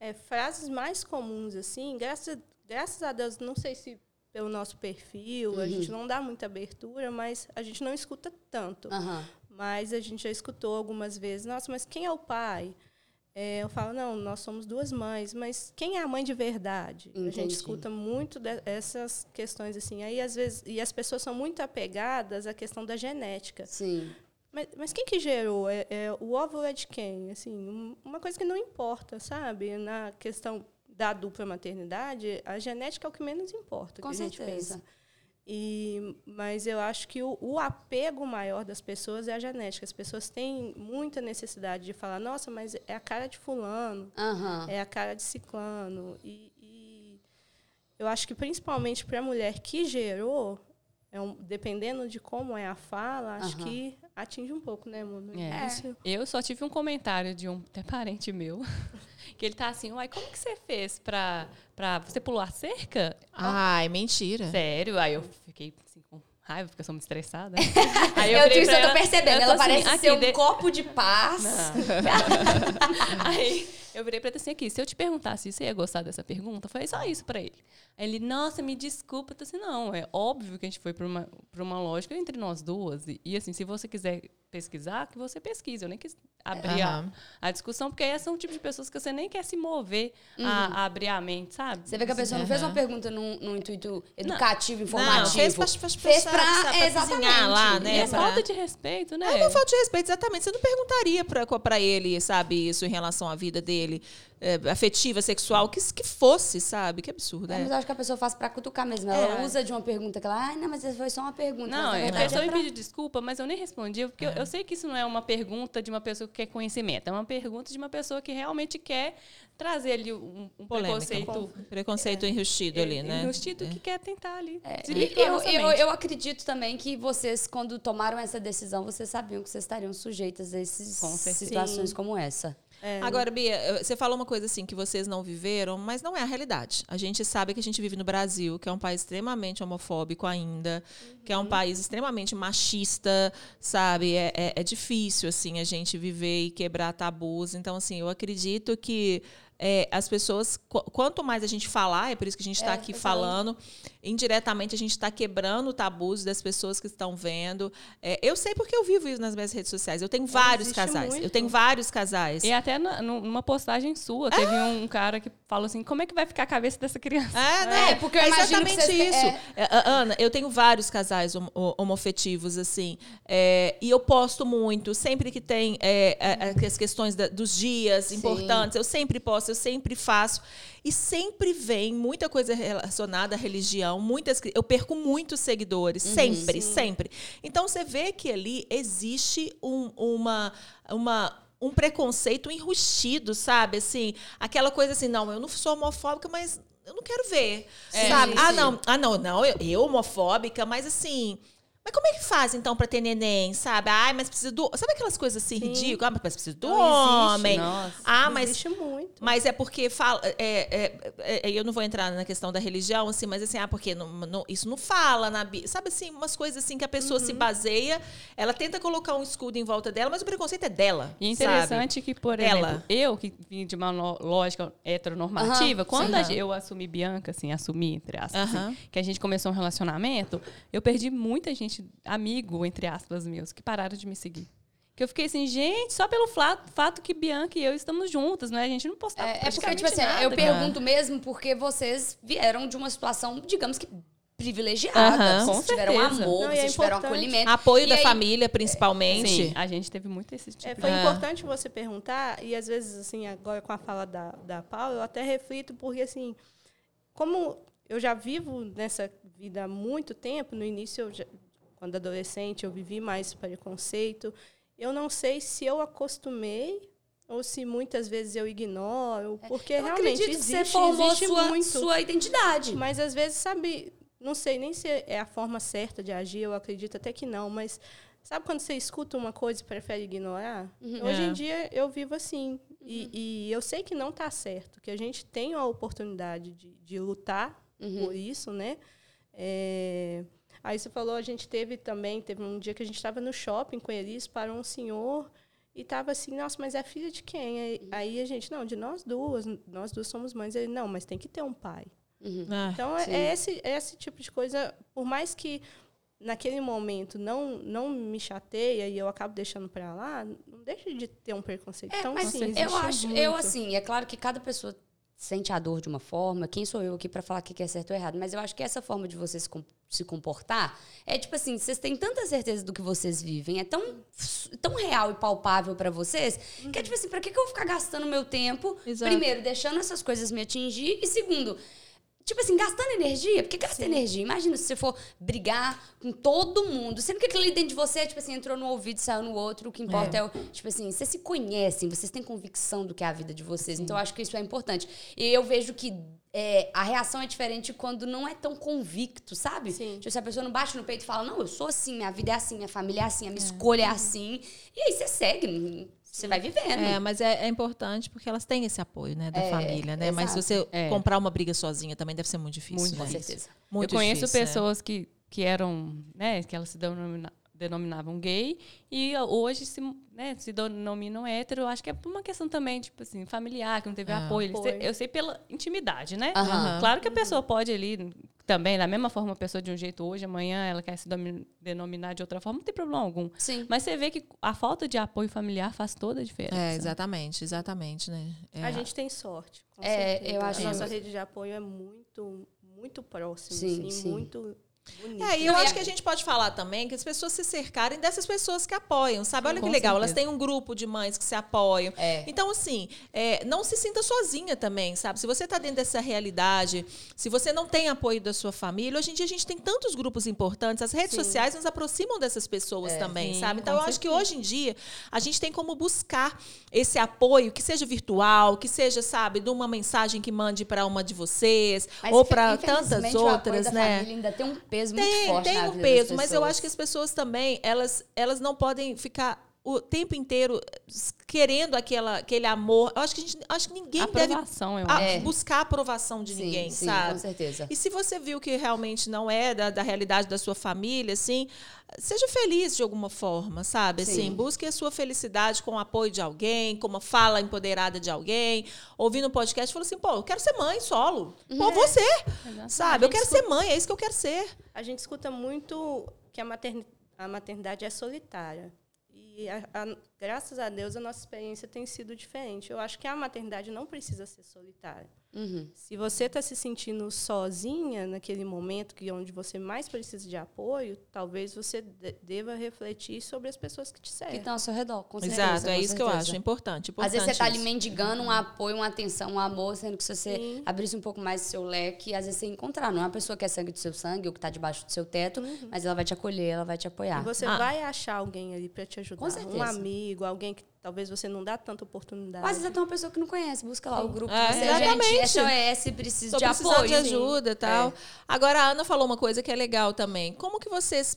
É, frases mais comuns, assim, graças, graças a Deus, não sei se pelo nosso perfil, uhum. a gente não dá muita abertura, mas a gente não escuta tanto. Uhum. Mas a gente já escutou algumas vezes, nossa, mas quem é o pai? é, eu falo, não, nós somos duas mães, mas quem é a mãe de verdade? A Entendi. gente escuta muito dessas questões assim. Aí, às vezes, e as pessoas são muito apegadas à questão da genética. Sim. Mas, mas quem que gerou? É, é, o óvulo é de quem? Assim, um- uma coisa que não importa, sabe? Na questão da dupla maternidade, a genética é o que menos importa. Com que a gente certeza. pensa. E, mas eu acho que o, o apego maior das pessoas é a genética. As pessoas têm muita necessidade de falar, nossa, mas é a cara de fulano, Aham. é a cara de ciclano. E, e eu acho que principalmente para a mulher que gerou, é um- dependendo de como é a fala, acho Aham. que atinge um pouco, né? No É. início. Eu só tive um comentário de um até parente meu, que ele tá assim, uai, como que você fez pra, pra você pular a cerca? Ai, mentira. Sério? Aí eu fiquei assim, com raiva, porque eu sou muito estressada. Eu, virei isso pra eu tô ela- percebendo. eu tô Ela assim, parece ser um de- copo de paz. Aí eu virei pra ele assim aqui, se eu te perguntasse se você ia gostar dessa pergunta, eu falei só isso pra ele. Aí ele, nossa, me desculpa. Eu assim, não, é óbvio que a gente foi pra uma, pra uma lógica entre nós duas. E, e, assim, se você quiser pesquisar, que você pesquise. Eu nem quis abrir a, Aham. a discussão, porque aí são o tipo de pessoas que você nem quer se mover a, a abrir a mente, sabe? Você vê que a pessoa não fez uma pergunta num, num intuito educativo, Não, informativo. fez pra, pra, Fez pra- pra exatamente. lá, né? é pra- falta de respeito, né? É uma falta de respeito, exatamente. Você não perguntaria pra, pra ele, sabe, isso em relação à vida dele, é, afetiva, sexual, que, que fosse, sabe? Que absurdo, É, é. mas eu acho que a pessoa faz pra cutucar mesmo. Ela É. usa de uma pergunta que ela, ai, não, mas foi só uma pergunta. Não, mas, é, a verdade, pessoa é me pra- pediu desculpa, mas eu nem respondi, porque eu, eu sei que isso não é uma pergunta de uma pessoa que quer conhecimento, é uma pergunta de uma pessoa que realmente quer trazer ali um, um Polêmica. preconceito Preconceito enrustido ali, né? enrustido que quer tentar ali. É, eu, eu, eu acredito também que vocês, quando tomaram essa decisão, vocês sabiam que vocês estariam sujeitas a essas situações como essa. É, Agora, Bia, você falou uma coisa assim que vocês não viveram, mas não é a realidade. A gente sabe que a gente vive no Brasil, que é um país extremamente homofóbico ainda, que é um país extremamente machista, sabe? É, é, é difícil, assim, a gente viver e quebrar tabus. Então, assim, eu acredito que é, as pessoas, qu- quanto mais a gente falar, é por isso que a gente está É, aqui falando, indiretamente a gente está quebrando tabus das pessoas que estão vendo. É, eu sei porque eu vivo isso nas minhas redes sociais. Eu tenho vários existe casais. Eu muito. tenho vários casais. E até na- nu- numa postagem sua, teve Ah! um cara que falou assim: como é que vai ficar a cabeça dessa criança? É, né? É, porque eu que exatamente vocês- isso. É, Ana, eu tenho vários casais hom- ho- homofetivos, assim, é, e eu posto muito, sempre que tem é, é, é, as questões da- dos dias Sim. importantes, eu sempre posto, eu sempre faço, e sempre vem muita coisa relacionada à religião, muitas, eu perco muitos seguidores, sempre, sempre. Então, você vê que ali existe um- uma... uma um preconceito enrustido, sabe? Assim, aquela coisa assim, não, eu não sou homofóbica, mas eu não quero ver. É, sabe? sim, ah, sim. não, ah, não, não, eu, eu homofóbica, mas assim. Mas como é que faz, então, pra ter neném, sabe? Ai, mas precisa do. Sabe aquelas coisas assim ridículas? Ah, mas precisa do Não existe. homem. Nossa. Ah, mas Existe muito. mas é porque fala. É, é, é, eu não vou entrar na questão da religião, assim, mas assim, ah, porque não, não- isso não fala na Bíblia. Sabe assim, umas coisas assim que a pessoa Uhum. se baseia, ela tenta colocar um escudo em volta dela, mas o preconceito é dela. E é sabe? interessante que, por exemplo, Dela. eu que vim de uma lógica heteronormativa, Aham, quando sim. eu assumi Bianca, assim, assumi, entre aspas, assim, que a gente começou um relacionamento, eu perdi muita gente, amigo, entre aspas, meus, que pararam de me seguir. Que eu fiquei assim, gente, só pelo fato que Bianca e eu estamos juntas, não é? A gente não postava É, é porque, tipo assim, nada, eu cara. pergunto mesmo porque vocês vieram de uma situação, digamos que privilegiada. Com tiveram certeza. amor, Não, é vocês tiveram acolhimento. Apoio E da aí- família, principalmente. Sim, a gente teve muito esse tipo É, de foi É. importante você perguntar, e às vezes, assim, agora com a fala da, da Paula, eu até reflito, porque, assim, como eu já vivo nessa vida há muito tempo, no início, eu já- quando adolescente, eu vivi mais preconceito, eu não sei se eu acostumei ou se muitas vezes eu ignoro, porque Eu realmente acredito que existe, você formou existe sua, muito. sua identidade. Mas às vezes, sabe, não sei nem se é a forma certa de agir, eu acredito até que não, mas sabe quando você escuta uma coisa e prefere ignorar? Hoje É. em dia eu vivo assim. E, e eu sei que não está certo, que a gente tem a oportunidade de, de lutar por isso, né? É, Aí você falou, a gente teve também, teve um dia que a gente estava no shopping com eles, parou um senhor e estava assim, nossa, mas é filha de quem? Aí, aí a gente, não, de nós duas, nós duas somos mães. Ele, não, mas tem que ter um pai. Ah, Então, é- é esse, é esse tipo de coisa, por mais que naquele momento não não me chateia e eu acabo deixando pra lá, não deixa de ter um preconceito. É, então, mas sim, eu acho, muito. eu assim, é claro que cada pessoa sente a dor de uma forma. Quem sou eu aqui pra falar o que é certo ou errado? Mas eu acho que essa forma de você se, com- se comportar é tipo assim, vocês têm tanta certeza do que vocês vivem, é tão, tão real e palpável pra vocês, que é tipo assim, pra que, que eu vou ficar gastando meu tempo, Exato. primeiro, deixando essas coisas me atingir, e segundo, Tipo assim, gastando energia, porque gasta energia. Imagina se você for brigar com todo mundo, sendo que aquilo ali dentro de você, tipo assim, entrou no ouvido e saiu no outro. O que importa é, o. Tipo assim, vocês se conhecem, vocês têm convicção do que é a vida de vocês. Então, eu acho que isso é importante. E eu vejo que é, a reação é diferente quando não é tão convicto, sabe? Sim. Tipo, se a pessoa não bate no peito e fala, não, eu sou assim, minha vida é assim, minha família é assim, a minha escolha é assim. E aí você segue, você vai vivendo. É, mas é, é importante porque elas têm esse apoio, né, da É, família, né? Mas se exato. você É. comprar uma briga sozinha também deve ser muito difícil, Muito né? Com certeza. Muito eu conheço difícil, né? pessoas que, que eram, né, que elas se denomina- denominavam gay e hoje se, né, se denominam hétero. Acho que é por uma questão também, tipo assim, familiar, que não teve Ah. apoio. Apoio. Eu sei pela intimidade, né? Aham. Claro que a pessoa pode ali também, da mesma forma, a pessoa de um jeito hoje, amanhã ela quer se denominar de outra forma, não tem problema algum. Sim. Mas você vê que a falta de apoio familiar faz toda a diferença. É, exatamente, exatamente, né? É. A gente tem sorte. Com É, certeza. eu acho- A nossa rede de apoio é muito, muito próxima, Sim, assim, sim. muito bonita. É, e eu Não, e acho a- que a gente pode falar também que as pessoas se cercarem dessas pessoas que apoiam, sabe? Olha que Com legal, elas certeza. têm um grupo de mães que se apoiam. É. Então, assim, é, não se sinta sozinha também, sabe? Se você está dentro dessa realidade, se você não tem apoio da sua família, hoje em dia a gente tem tantos grupos importantes, as redes Sim. sociais nos aproximam dessas pessoas também, Sim, sabe? Então, eu acho que hoje em dia a gente tem como buscar esse apoio, que seja virtual, que seja, sabe, de uma mensagem que mande para uma de vocês, Mas, ou para tantas infelizmente, o apoio outras, da né? família ainda tem um peso muito Tem, forte tem um peso, mas eu acho que as pessoas também, elas, elas não podem ficar o tempo inteiro querendo aquela, aquele amor. Eu acho que, a gente, acho que ninguém deve Aprovação, eu a-. É. buscar a aprovação de Sim, ninguém, sim, sabe? com certeza. E se você viu que realmente não é da, da realidade da sua família, assim, seja feliz de alguma forma, sabe? Sim. Assim, busque a sua felicidade com o apoio de alguém, com uma fala empoderada de alguém, ouvindo um podcast, falou assim, pô, eu quero ser mãe solo. Pô, você, sabe? Eu quero ser mãe, é isso que eu quero ser. A gente escuta muito que a, materni- a maternidade é solitária. E, a- a- graças a Deus, a nossa experiência tem sido diferente. Eu acho que a maternidade não precisa ser solitária. Uhum. Se você está se sentindo sozinha naquele momento que onde você mais precisa de apoio, talvez você de- deva refletir sobre as pessoas que te Que cercam. estão ao seu redor, com certeza. Exato, é isso que eu certeza. acho importante. Às vezes você está ali importante mendigando um apoio, uma atenção, um amor, sendo que se você Sim. abrisse um pouco mais o seu leque, às vezes você encontrar. Não é uma pessoa que é sangue do seu sangue ou que está debaixo do seu teto, mas ela vai te acolher, ela vai te apoiar. E você Ah. vai achar alguém ali para te ajudar. Com certeza. Um amigo, alguém que talvez você não dá tanta oportunidade. Às vezes até uma pessoa que não conhece, busca lá o grupo. É, você, exatamente. gente, SOS, preciso Tô de apoio. de ajuda e tal. É. Agora, a Ana falou uma coisa que é legal também. Como que vocês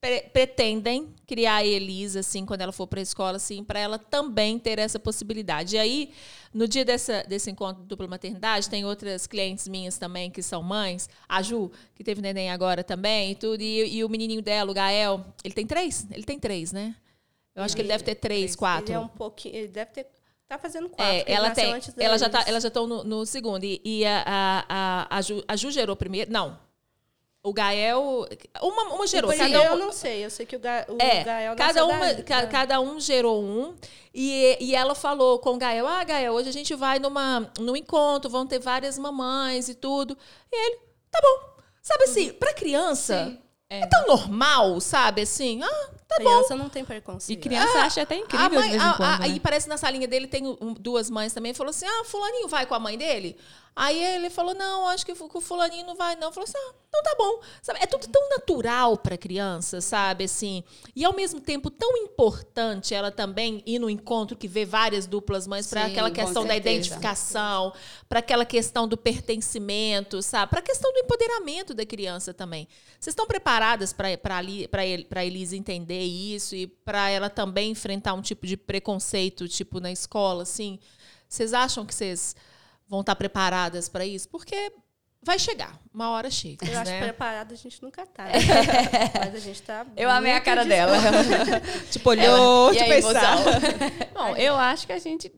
pre- pretendem criar a Elisa, assim, quando ela for para a escola, assim, para ela também ter essa possibilidade? E aí, no dia dessa, desse encontro de dupla maternidade, tem outras clientes minhas também que são mães. A Ju, que teve neném agora também, e tudo. E, e o menininho dela, o Gael, ele tem três? Ele tem três, né? Eu acho que ele deve ter três, quatro. Ele é um pouquinho. Ele deve ter. Tá fazendo quatro. É, ela tem. Ela já tá, elas já estão no, no segundo. E, e a, a, a, a, Ju, a Ju gerou primeiro. Não. O Gael. Uma, uma gerou. Sim, Cada eu um, não sei. Eu sei que o, Ga, o é, Gael cada, nasceu uma, ca- da- cada um gerou um. E, e ela falou com o Gael: Ah, Gael, hoje a gente vai numa, num encontro, vão ter várias mamães e tudo. E ele, tá bom. Sabe assim, pra criança, Sim. é tão normal, sabe? Assim, ah, tá bom. criança não tem preconceito. E criança acha até incrível A mãe, de vez em a- quando. a- né? Aí parece na salinha dele tem um- duas mães também. Falou assim: ah, fulaninho vai com a mãe dele? Aí ele falou: não, acho que o fulaninho não vai, não. Falou assim: ah, então tá bom. Sabe, é tudo tão natural para criança, sabe? Assim, e ao mesmo tempo tão importante ela também ir no encontro que vê várias duplas mães para aquela questão da identificação, para aquela questão do pertencimento, sabe? Para a questão do empoderamento da criança também. Vocês estão preparadas para Elisa entender isso e para ela também enfrentar um tipo de preconceito, tipo na escola, assim? Vocês acham que vocês vão estar preparadas para isso? Porque vai chegar, uma hora chega, Eu acho que né? preparada a gente nunca tá. né? Mas a gente tá. Eu amei a cara dela. Tipo, olhou, e tipo, aí, pensar. Bom, eu acho que a gente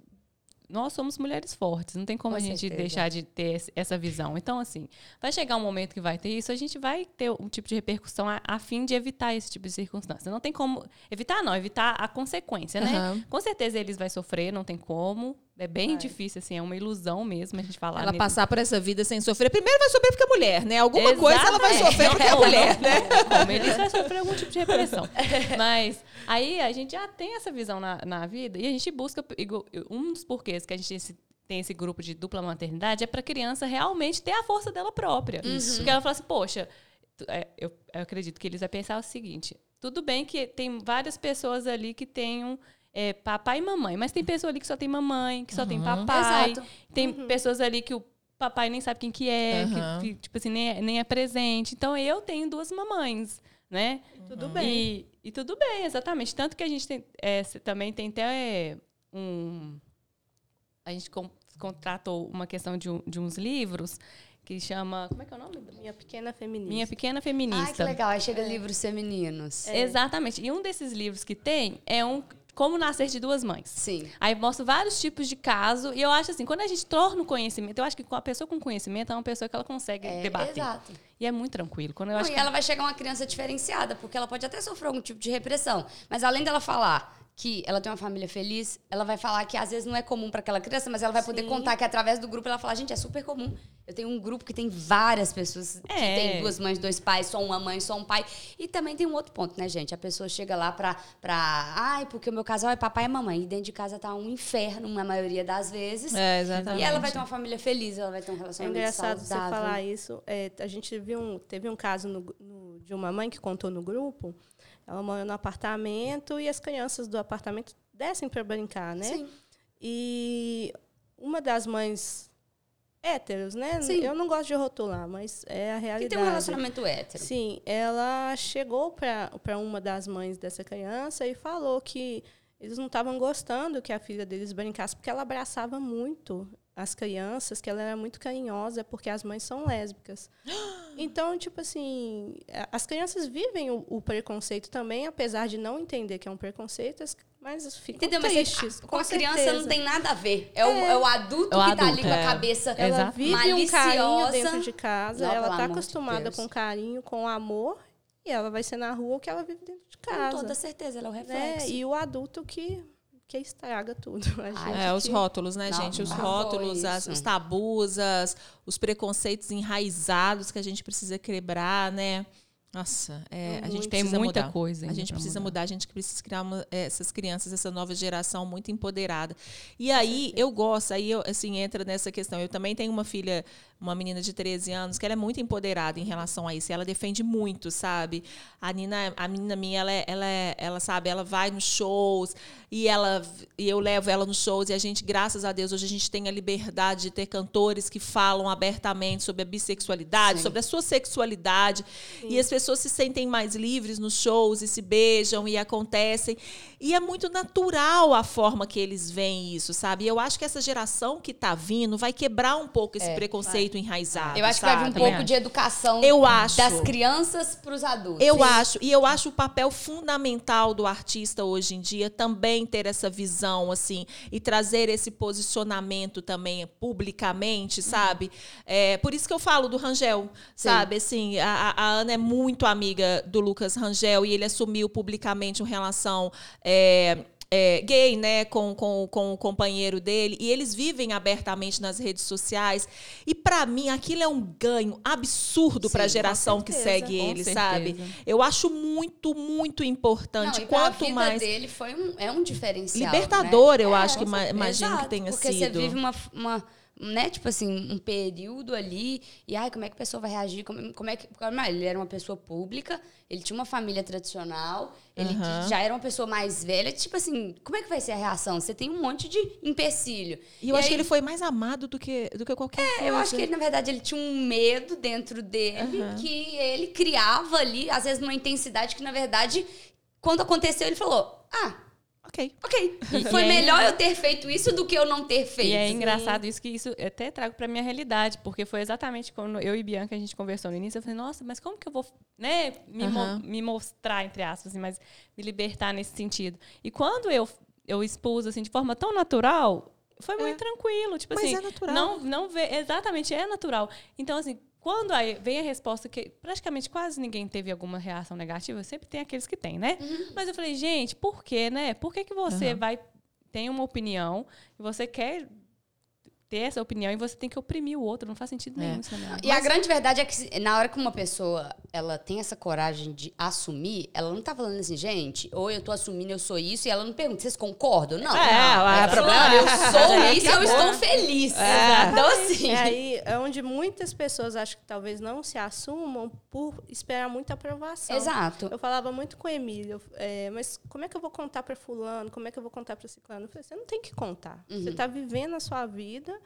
nós somos mulheres fortes, não tem como Com a gente certeza. deixar de ter essa visão. Então, assim, vai chegar um momento que vai ter isso, a gente vai ter um tipo de repercussão a, a fim de evitar esse tipo de circunstância. Não tem como evitar, não, evitar a consequência, né? Aham. Com certeza eles vai sofrer, não tem como. É bem difícil, assim, é uma ilusão mesmo a gente falar. Ela passar por essa vida sem sofrer. Primeiro vai sofrer porque é mulher, né? Alguma coisa ela vai sofrer porque é mulher, não, né? Como eles vai sofrer algum tipo de repressão. Mas aí a gente já tem essa visão na, na vida e a gente busca. Um dos porquês que a gente tem esse, grupo de dupla maternidade é para a criança realmente ter a força dela própria. Porque ela fala assim, poxa, é, eu, eu acredito que eles vão pensar o seguinte: tudo bem que tem várias pessoas ali que tenham. É, papai e mamãe, mas tem pessoa ali que só tem mamãe, que só tem papai, Exato. tem pessoas ali que o papai nem sabe quem que é, que- Aham. que, tipo assim, nem é, nem é presente. Então eu tenho duas mamães, né? Tudo bem. E, e tudo bem, exatamente. Tanto que a gente tem, é, também tem até é, um. A gente con- contratou uma questão de, um- de uns livros que chama. Como é que é o nome? Minha pequena feminista. Minha Pequena Ai, que Feminista. legal. Aí chega livros femininos. Exatamente. E um desses livros que tem é um Como Nascer de Duas Mães. Sim. Aí mostra vários tipos de caso. E eu acho assim, quando a gente torna o conhecimento, eu acho que a pessoa com conhecimento é uma pessoa que ela consegue É, debater. Exato. E é muito tranquilo. Quando eu Não, acho e que ela vai chegar uma criança diferenciada, porque ela pode até sofrer algum tipo de repressão. Mas além dela falar que ela tem uma família feliz, ela vai falar que às vezes não é comum para aquela criança, mas ela vai poder Sim. contar que através do grupo ela fala, gente, é super comum. Eu tenho um grupo que tem várias pessoas que É. tem duas mães, dois pais, só uma mãe, só um pai. E também tem um outro ponto, né, gente? A pessoa chega lá pra, pra ai, porque o meu casal é papai e mamãe. E dentro de casa tá um inferno, na maioria das vezes. É, exatamente. E ela vai ter uma família feliz, ela vai ter um É relacionamento engraçado você saudável. falar isso. É, a gente viu um, teve um caso no- no- de uma mãe que contou no grupo. Ela mora no apartamento e as crianças do apartamento descem para brincar, né? Sim. E uma das mães héteros, né? Sim. Eu não gosto de rotular, mas é a Que realidade. tem um relacionamento hétero. Sim, ela chegou para uma das mães dessa criança e falou que eles não estavam gostando que a filha deles brincasse, porque ela abraçava muito as crianças, que ela era muito carinhosa, porque as mães são lésbicas. Então, tipo assim, as crianças vivem o, o preconceito também, apesar de não entender que é um preconceito, as- mas ficam Entendeu? Mas tristes. com a criança não certeza. tem nada a ver. É, o, é o adulto É o que tá ali adulto, com a é. cabeça Ela Exato. vive um carinho maliciosa. dentro de casa, Não, ela de acostumada Deus. com carinho, com amor, e ela vai ser na rua o que ela vive dentro de Com casa. toda certeza, ela é o né? reflexo. E o adulto que, que estraga tudo. A Ai, gente É, os rótulos, né, Não, gente? Os rótulos, as- os tabus, as- os preconceitos enraizados que a gente precisa quebrar, né? Nossa, é, a gente. Tem muita mudar. coisa A gente precisa mudar. mudar, a gente precisa criar uma- essas crianças, essa nova geração muito empoderada. E aí, eu gosto, aí eu, assim, entra nessa questão. Eu também tenho uma filha, uma menina de 13 anos, que ela é muito empoderada em relação a isso. E ela defende muito, sabe? A Nina, a menina minha, ela, é- ela, é- ela sabe, ela vai nos shows e ela e eu levo ela nos shows e a gente, graças a Deus, hoje a gente tem a liberdade de ter cantores que falam abertamente sobre a bissexualidade, Sim. sobre a sua sexualidade. E as pessoas se sentem mais livres nos shows e se beijam e acontecem. E é muito natural a forma que eles veem isso, sabe? E eu acho que essa geração que tá vindo vai quebrar um pouco esse preconceito enraizado. Eu acho que vai vir um sabe? pouco de educação Eu acho. das crianças para os adultos. Eu acho, e eu acho o papel fundamental do artista hoje em dia também ter essa visão, assim, e trazer esse posicionamento também publicamente, sabe? É, por isso que eu falo do Rangel, sabe? Assim, a, a Ana é muito amiga do Lucas Rangel e ele assumiu publicamente uma relação. é, é, gay, né, com, com, com o companheiro dele, e eles vivem abertamente nas redes sociais. E para mim aquilo é um ganho absurdo para a geração que segue com ele, certeza. sabe? Eu acho muito, muito Não, importante. e pra Quanto vida mais dele foi um, é um diferencial. libertador, né? eu É, acho que ima- imagino exato, que tenha porque sido. você vive uma, uma né, tipo assim, um período ali, e ai, como é que a pessoa vai reagir? Como, como é que. é, Ele era uma pessoa pública, ele tinha uma família tradicional, ele Aham. já era uma pessoa mais velha. Tipo assim, como é que vai ser a reação? Você tem um monte de empecilho. E eu acho aí- que ele foi mais amado do que, do que qualquer coisa. Eu acho que ele, na verdade, ele tinha um medo dentro dele que ele criava ali, às vezes, numa intensidade que, na verdade, quando aconteceu, ele falou: Ah, Ok. ok. E- Foi e é melhor eu ter feito isso do que eu não ter feito. E é engraçado isso que isso até trago para minha realidade, porque foi exatamente quando eu e Bianca a gente conversou no início, eu falei, nossa, mas como que eu vou, né, me, mo- me mostrar entre aspas, assim, mas me libertar nesse sentido. E quando eu eu expus assim de forma tão natural, foi muito tranquilo. Tipo Mas assim, é natural. Não, não vê, exatamente, é natural. Então, assim, quando aí vem a resposta que praticamente quase ninguém teve alguma reação negativa, sempre tem aqueles que tem, né? Mas eu falei, gente, por quê, né? Por que, que você Uhum. vai tem uma opinião e você quer ter essa opinião e você tem que oprimir o outro? Não faz sentido nenhum isso na minha vida. E a grande verdade é que na hora que uma pessoa ela tem essa coragem de assumir, ela não tá falando assim, gente, ou eu tô assumindo, eu sou isso, e ela não pergunta, vocês concordam? Não. É, não. o Ela problema é- eu sou É, isso e eu estou feliz. Então, assim. É aí é onde muitas pessoas acho que talvez não se assumam por esperar muita aprovação. Exato. Eu falava muito com o Emílio, é, mas como é que eu vou contar para fulano? Como é que eu vou contar para ciclano? Eu falei, você não tem que contar. Uhum. Você está vivendo a sua vida,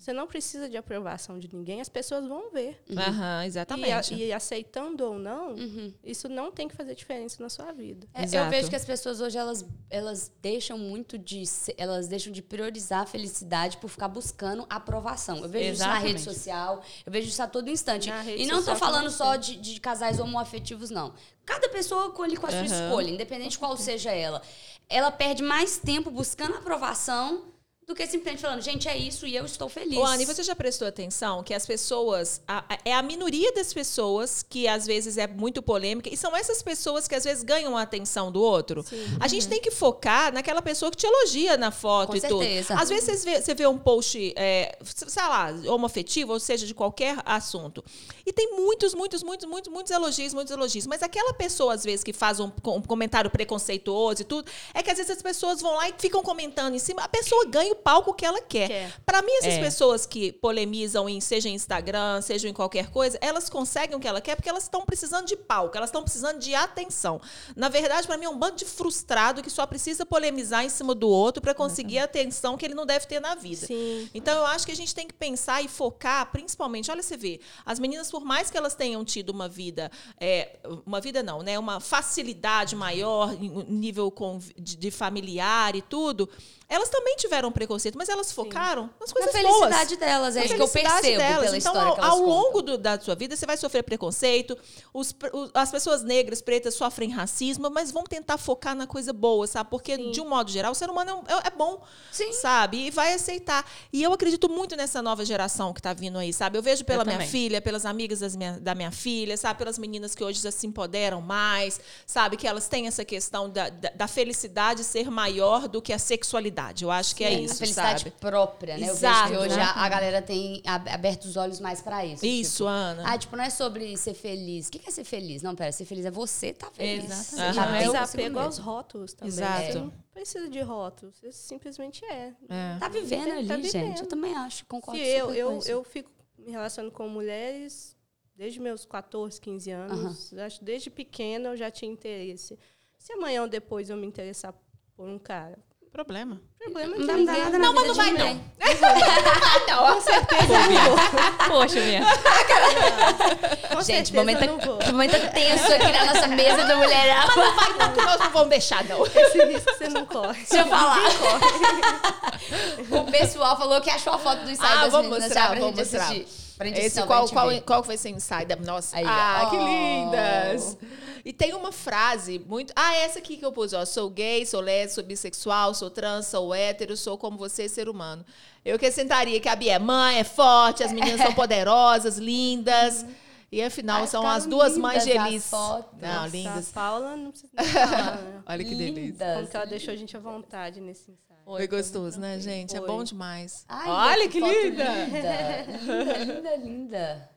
você não precisa de aprovação de ninguém, as pessoas vão ver. E, a- exatamente. e aceitando ou não, Uhum. isso não tem que fazer diferença na sua vida. É, eu vejo que as pessoas hoje elas, elas deixam muito de elas deixam de priorizar a felicidade por ficar buscando aprovação. Eu vejo isso na Exatamente. rede social, eu vejo isso a todo instante. E não tô social falando só de, de casais homoafetivos, não. Cada pessoa com, ali, com a sua escolha, independente de qual seja ela. Ela perde mais tempo buscando aprovação do que simplesmente falando, gente, é isso e eu estou feliz. Ô, Anne, você já prestou atenção que as pessoas. a- a- é a minoria das pessoas que às vezes é muito polêmica, e são essas pessoas que às vezes ganham a atenção do outro. A gente tem que focar naquela pessoa que te elogia na foto Com e tudo. certeza. Às vezes você vê, você vê um post, é, sei lá, homoafetivo, ou seja, de qualquer assunto. E tem muitos, muitos, muitos, muitos, muitos elogios, muitos elogios. Mas aquela pessoa, às vezes, que faz um, um comentário preconceituoso e tudo, é que às vezes as pessoas vão lá e ficam comentando em cima. A pessoa ganha o palco que ela quer. Quer. Pra mim, essas É. pessoas que polemizam em, seja em Instagram, seja em qualquer coisa, elas conseguem o que ela quer porque elas estão precisando de palco, elas estão precisando de atenção. Na verdade, pra mim, é um bando de frustrado que só precisa polemizar em cima do outro pra conseguir a atenção que ele não deve ter na vida. Sim. Então, eu acho que a gente tem que pensar e focar, principalmente, olha, você vê, as meninas, por mais que elas tenham tido uma vida, é, uma vida não, né? Uma facilidade maior em um nível de familiar e tudo, elas também tiveram preconceito, mas elas focaram nas Na coisas felicidade boas. delas, é Na isso que eu felicidade percebo delas. pela então, história ao, ao longo do- da sua vida, você vai sofrer preconceito, os os- as pessoas negras, pretas, sofrem racismo, mas vamos tentar focar na coisa boa, sabe? Porque, de um modo geral, o ser humano é, é- é bom, Sim. sabe? E vai aceitar. E eu acredito muito nessa nova geração que tá vindo aí, sabe? Eu vejo pela Eu minha também. filha, pelas amigas das minha- da minha filha, sabe? Pelas meninas que hoje já se empoderam mais, sabe? Que elas têm essa questão da, da, da felicidade ser maior do que a sexualidade. Eu acho que é, isso, a felicidade sabe? própria, né? Exato, eu vejo que hoje a, a exatamente. galera tem ab- aberto os olhos mais pra isso. Isso, tipo, Ana. Ah, tipo, não é sobre ser feliz. O que é ser feliz? Não, pera, ser feliz é você tá feliz. Exatamente. Aham. tá é apego aos rótulos também. Exato. Você não precisa de rótulos, você simplesmente é. É. Tá vivendo Tá ali, vivendo. gente. Eu também acho, concordo Se eu, eu, isso. eu fico me relacionando com mulheres desde meus 14, 15 anos. Acho que desde pequena eu já tinha interesse. Se amanhã ou depois eu me interessar por um cara, Problema. problema de Não não dá ninguém. nada na Não, mas não vai, ninguém. Com certeza não vou. Poxa, minha. Com Gente, momento, não vou. momento tenso aqui na nossa mesa do Mulherão. Não, que nós não vamos deixar, não. Esse risco você não corre. Deixa eu falar. o pessoal falou que achou a foto do ensaio Ah, das vamos meninas mostrar, já pra vamos gente mostrar. assistir. Pra gente Esse não, qual, qual, qual que vai ser o ensaio da nossa? Aí, ah, ó. que lindas! E tem uma frase muito. Ah, essa aqui que eu pus, ó. Sou gay, sou lésbica, sou bissexual, sou trans, sou hétero, sou como você, ser humano. Eu acrescentaria que a Bia é mãe, é forte, as meninas são poderosas, lindas. E afinal, Ai, são as duas mães de Elis. fotos. Não, lindas. A Paula não precisa nem falar, né? Olha que delícia. Lindas. Como que ela deixou a gente à vontade nesse ensaio. Foi gostoso, né, gente? É Foi. bom demais. Ai, Olha que foto linda! Linda, linda, linda,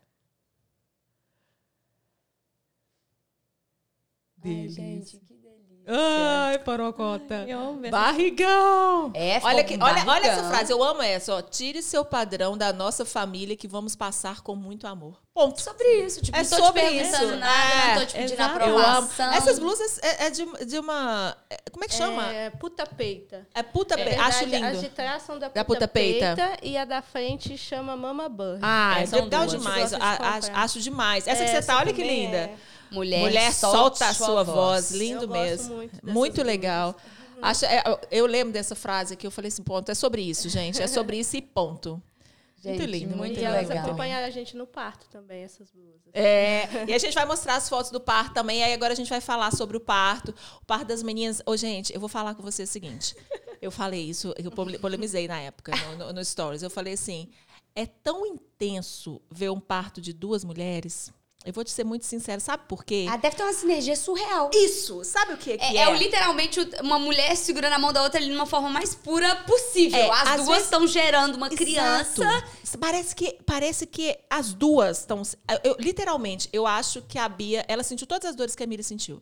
linda. Ai, Delícia. gente, que delícia. Ai, parocota. Eu amo essa- Barrigão! É, Olha, que, com olha, olha essa barrigão. frase, eu amo essa, ó. Tire seu padrão da nossa família que vamos passar com muito amor. Ponto. Sobre isso, tipo, É não tô sobre te isso. nada, É, não tô te pedindo exato. Eu amo. aprovação. Essas blusas é, é de, de uma. é- Como é que chama? É puta peita. É, puta Na pe- verdade, Acho As lindo. de trás são da puta, Da puta peita. peita. e a da frente chama Mama Burr. Ah, É, é, legal duas. demais. De A- acho, demais. Essa que você tá, olha que linda. Mulher, Mulher, solta a sua voz. Eu Lindo gosto mesmo. muito Muito, dessas legal. Acho, é, eu- eu lembro dessa frase que eu falei assim, ponto. É sobre isso, gente. É sobre isso e ponto. Gente, muito lindo, muito E elas legal. acompanharam a gente no parto também, essas blusas. É, e a gente vai mostrar as fotos do parto também. Aí agora a gente vai falar sobre o parto. O parto das meninas. Ô, gente, eu vou falar com você o seguinte. Eu falei isso, eu pole- polemizei na época, no, no, no Stories. Eu falei assim: é tão intenso ver um parto de duas mulheres. Eu vou te ser muito sincera, sabe por quê? Ah, deve ter uma sinergia surreal. Isso, sabe o que, que É, é? é literalmente uma mulher segurando a mão da outra ali de uma forma mais pura possível. É, As duas vezes- estão gerando uma criança. Exato. Parece que, parece que as duas estão. Eu, literalmente, eu acho que a Bia, ela sentiu todas as dores que a Miriam sentiu.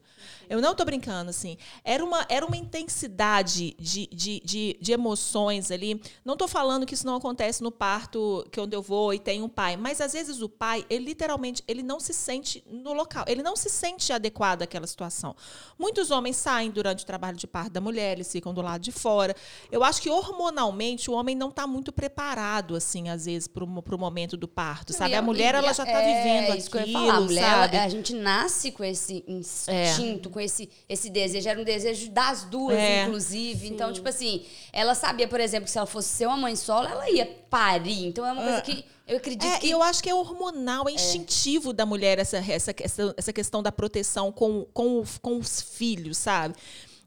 Eu não tô brincando, assim. Era uma, era uma intensidade de, de, de, de emoções ali. Não tô falando que isso não acontece no parto, que é onde eu vou e tem um pai. Mas às vezes o pai, ele literalmente, ele não se sente no local. Ele não se sente adequado àquela situação. Muitos homens saem durante o trabalho de parto da mulher, eles ficam do lado de fora. Eu acho que hormonalmente o homem não está muito preparado, assim, às vezes, para o momento do parto, sabe? A mulher, ela já está é, vivendo isso que eu ia aquilo, falar. A mulher, sabe? a gente nasce com esse instinto, com esse, esse desejo. Era um desejo das duas, É. inclusive. Então, tipo assim, ela sabia, por exemplo, que se ela fosse ser uma mãe solo, ela ia parir. Então, é uma coisa que eu acredito É, que... eu acho que é hormonal, é instintivo da mulher essa, essa, essa, essa questão da proteção com, com, com os filhos, sabe?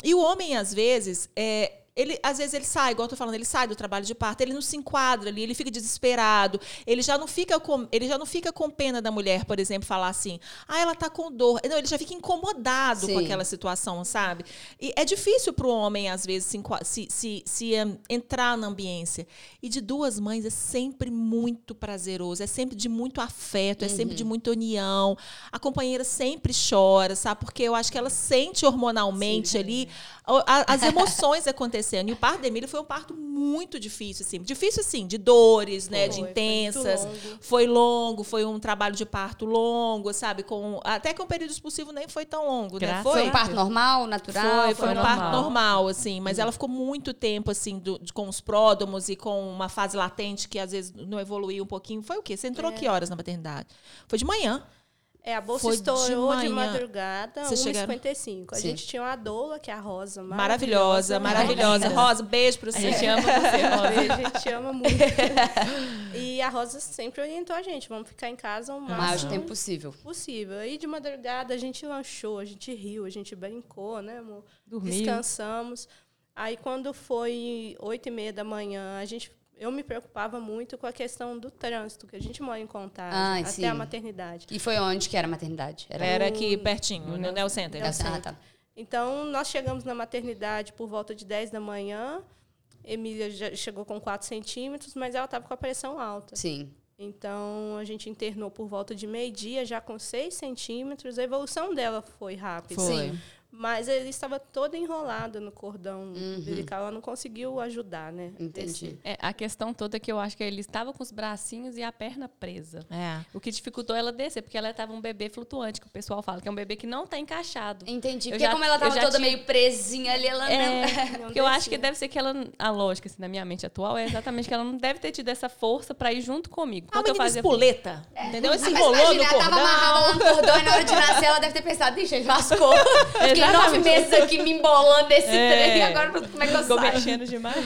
E o homem, às vezes, é, ele, às vezes ele sai, igual eu tô falando, ele sai do trabalho de parto, ele não se enquadra ali, ele fica desesperado, ele já não fica com, ele já não fica com pena da mulher, por exemplo, falar assim, ah, ela tá com dor. Não, ele já fica incomodado com Sim. aquela situação, sabe? E é difícil para o homem, às vezes, se, se, se, se, eh, entrar na ambiência. E de duas mães é sempre muito prazeroso, é sempre de muito afeto, é sempre de muita união. A companheira sempre chora, sabe? Porque eu acho que ela sente hormonalmente ali o- a- as emoções acontecendo. E o parto da Emília foi um parto muito difícil, assim. Difícil, assim, de dores, né? de Foi, foi muito intensas. longo. Foi longo, foi um trabalho de parto longo, sabe? Com, até que o período expulsivo nem foi tão longo, né? Graças Foi, Foi um parto normal, natural? foi, foi um normal. parto normal, assim, mas ela ficou muito tempo, assim, do- de- com os pródomos e com uma fase latente que às vezes não evoluiu um pouquinho. Foi o quê? Você entrou que horas na maternidade? Foi de manhã. É, a bolsa Foi de estourou de, manhã. madrugada, Vocês chegaram- 1h55. A Sim. gente tinha uma doula, que é a Rosa. Maravilhosa, maravilhosa. Rosa, beijo pra A você. gente ama você, Rosa. Beijo, a gente ama muito. e a Rosa sempre orientou a gente, vamos ficar em casa o máximo tempo possível. possível. Aí de madrugada a gente lanchou, a gente riu, a gente brincou, né, amor? Dormiu. Descansamos. Aí quando foi oito e meia da manhã, a gente, eu me preocupava muito com a questão do trânsito, que a gente mora em Contagem, Ai, até sim. a maternidade. E foi onde que era a maternidade? Era aqui pertinho, no Neo Center. Ah, tá. Então, nós chegamos na maternidade por volta de 10 da manhã. Emília já chegou com 4 centímetros, mas ela estava com a pressão alta. Sim. Então, a gente internou por volta de meio-dia, já com 6 centímetros. A evolução dela foi rápida. Foi. Sim. Mas ele estava toda enrolada no cordão umbilical. Ela não conseguiu ajudar, né? Entendi. É, a questão toda é que eu acho que ele estava com os bracinhos e a perna presa. É. O que dificultou ela descer, porque ela estava um bebê flutuante, que o pessoal fala, que é um bebê que não está encaixado. Entendi. Eu Porque já- como ela eu tava já toda tinha- meio presinha ali, ela É, não... porque eu acho que deve ser que ela. A lógica, assim, na minha mente atual, é exatamente que ela não deve ter tido essa força para ir junto comigo. Ah, Quando eu fazia. espoleta, entendeu? Esse Mas enrolou imagina, no ela tava cordão. amarrada lá no cordão e na hora de nascer ela deve ter pensado, deixa, ele lascou. Fiquei nove meses aqui me embolando nesse É. trem, agora como é que eu Ficou saio? mexendo demais.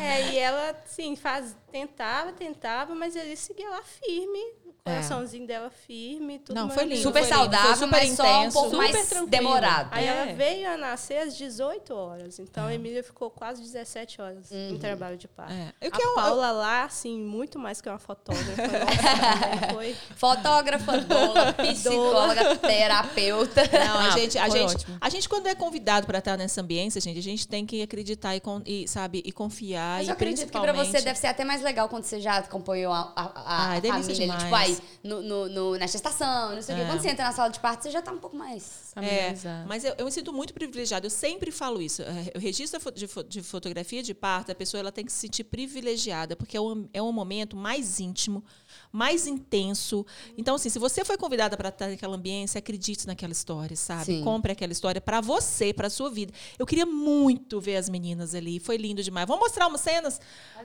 É, e ela, sim, faz, tentava, tentava, mas ele seguia lá firme. O coraçãozinho dela firme, tudo Não, foi lindo. Super Foi lindo, saudável, foi super mas só um intenso. pouco Super mais tranquilo. demorado. Aí É. ela veio a nascer às 18 horas. Então a Emília ficou quase 17 horas Uhum. em trabalho de parto. É. Eu a que eu- Paula lá, assim, muito mais que uma fotógrafa. Nossa, também foi. Fotógrafa, doula, psicóloga, terapeuta. Não, a Ah, gente, a gente, ótimo. a gente quando é convidado para estar nessa ambiência, gente, a gente tem que acreditar e, con- e, sabe, e confiar Mas e eu acredito que pra principalmente você deve ser até mais legal quando você já acompanhou a, a, a, Ai, a delícia família ali, tipo, demais. No, no, no- na gestação, não sei o quê. É. Quando você entra na sala de parto, você já tá um pouco mais... É, mas eu, eu me sinto muito privilegiada. Eu sempre falo isso. É, O registro fo- de, fo- de fotografia de parto, a pessoa ela tem que se sentir privilegiada, porque é um, é um momento mais íntimo, mais intenso. Então, assim, se você foi convidada para estar naquela ambiência, acredite naquela história, sabe? Sim. Compre aquela história para você, para sua vida. Eu queria muito ver as meninas ali. Foi lindo demais. Vamos mostrar umas cenas?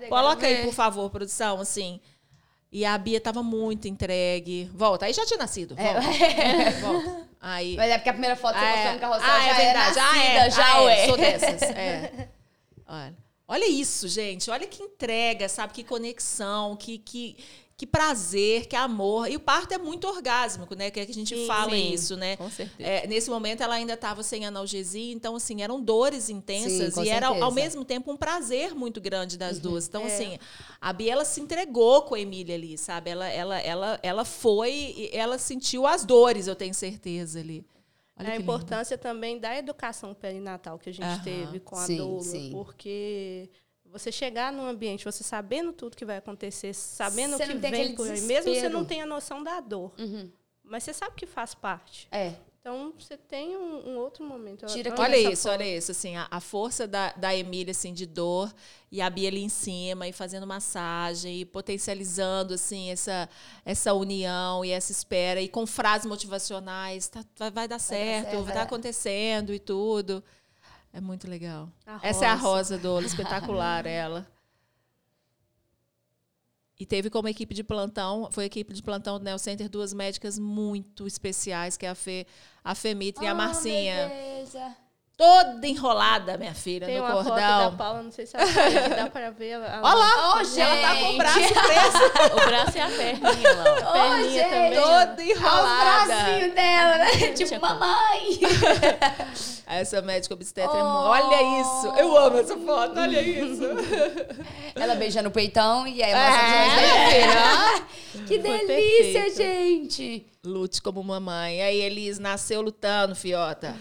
Coloca aí, por favor, produção, assim. E a Bia tava muito entregue. Volta, aí já tinha nascido. Volta. Volta. Aí. Mas é porque a primeira foto você Ah, mostrou é. no carrossel Ah, já é verdade. é Ah, nascida, é. já Ah, é. Sou dessas. É. Olha. Olha isso, gente. Olha que entrega, sabe? Que conexão, que, que, que prazer, que amor. E o parto é muito orgásmico, né? Que, é que a gente Sim, fala sim, isso, né? Com certeza. É, nesse momento ela ainda estava sem analgesia, então assim, eram dores intensas Sim, com e era certeza. ao mesmo tempo um prazer muito grande das duas. Então É. assim, a Bia ela se entregou com a Emília ali, sabe? Ela ela ela ela foi e ela sentiu as dores, eu tenho certeza ali. Olha a que lindo. importância também da educação perinatal que a gente Aham. teve com a Sim, doula, sim. porque você chegar num ambiente, você sabendo tudo que vai acontecer, sabendo o que tem vem por aí, mesmo você não tenha noção da dor, Uhum. mas você sabe que faz parte. É. Então você tem um, um outro momento. Tira Olha isso, forma. olha isso, assim, a, a força da, da Emília, assim, de dor, e a Bia ali em cima, e fazendo massagem, e potencializando, assim, essa, essa união e essa espera, e com frases motivacionais, tá, vai, vai dar certo, certo, vai é. tá acontecendo e tudo. É muito legal. A Essa é a Rosa. Dola, espetacular ela. E teve como equipe de plantão, foi a equipe de plantão do Neo Center, duas médicas muito especiais, que é a Fê, a Femitra e a Oh, Marcinha beleza. toda enrolada, minha filha, Tem no uma foto da cordão. Paula, não sei se ela tá dá para ver. ela- Olha lá, Ô, ela tá com o gente. braço preso, O braço e a perninha lá. Ô, perninha gente. também, toda Olha enrolada. bracinhos dela, né? Tipo, mamãe. Essa médica obstetra é Oh. Olha isso, eu amo essa foto, olha isso. Ela beijando o peitão e aí É, mostra é. os Que Foi delícia, perfeito. gente. Lute como mamãe. Aí Elis nasceu lutando, fiota.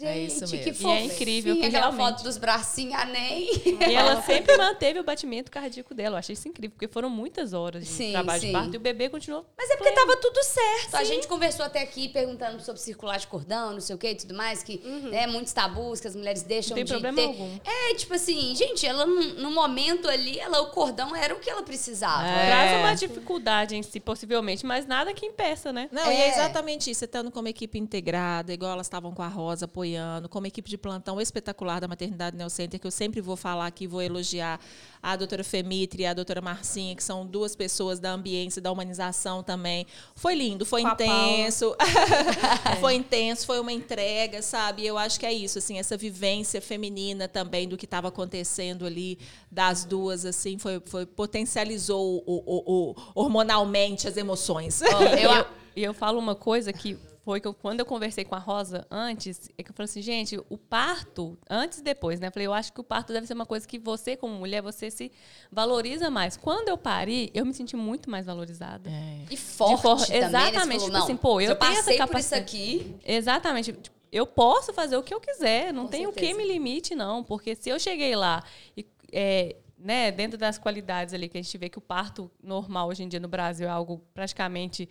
Gente, É isso que mesmo. fofinha. E é incrível que aquela realmente- foto dos bracinhos, a nem. E ela sempre manteve o batimento cardíaco dela. Eu achei isso incrível, porque foram muitas horas de Sim, trabalho sim. de parto e o bebê continuou. Mas é porque tava tudo certo. A gente conversou até aqui perguntando sobre circular de cordão, não sei o que e tudo mais, que né, muitos tabus que as mulheres deixam Não tem de problema ter. algum. É, tipo assim, gente, ela no, momento ali, ela, o cordão era o que ela precisava. É. Traz uma dificuldade em si, possivelmente, mas nada que impeça, né? Não, e é É. exatamente isso. Você estando como equipe integrada, igual elas estavam com a Rosa apoiando, como equipe de plantão espetacular da Maternidade Neo Center, que eu sempre vou falar aqui, vou elogiar a doutora Femitri e a doutora Marcinha, que são duas pessoas da ambiência, da humanização também. Foi lindo, foi intenso. foi intenso, foi uma entrega, sabe? Eu acho que é isso, assim, essa vivência feminina também do que estava acontecendo ali das duas, assim, foi, foi potencializou o, o- o- hormonalmente as emoções. E eu, e eu falo uma coisa que foi que eu- quando eu conversei com a Rosa antes, é que eu falei assim, gente, o parto, antes e depois, né? Eu falei, eu acho que o parto deve ser uma coisa que você, como mulher, você se valoriza mais. Quando eu pari, eu me senti muito mais valorizada. E forte forma- também, né? Exatamente, falou, tipo assim, pô, eu se tenho essa passei por isso capacidade. aqui. Exatamente. Tipo, Eu posso fazer o que eu quiser, não Com tem o que me limite, não. Porque se eu cheguei lá e. é, né, dentro das qualidades ali que a gente vê que o parto normal hoje em dia no Brasil é algo praticamente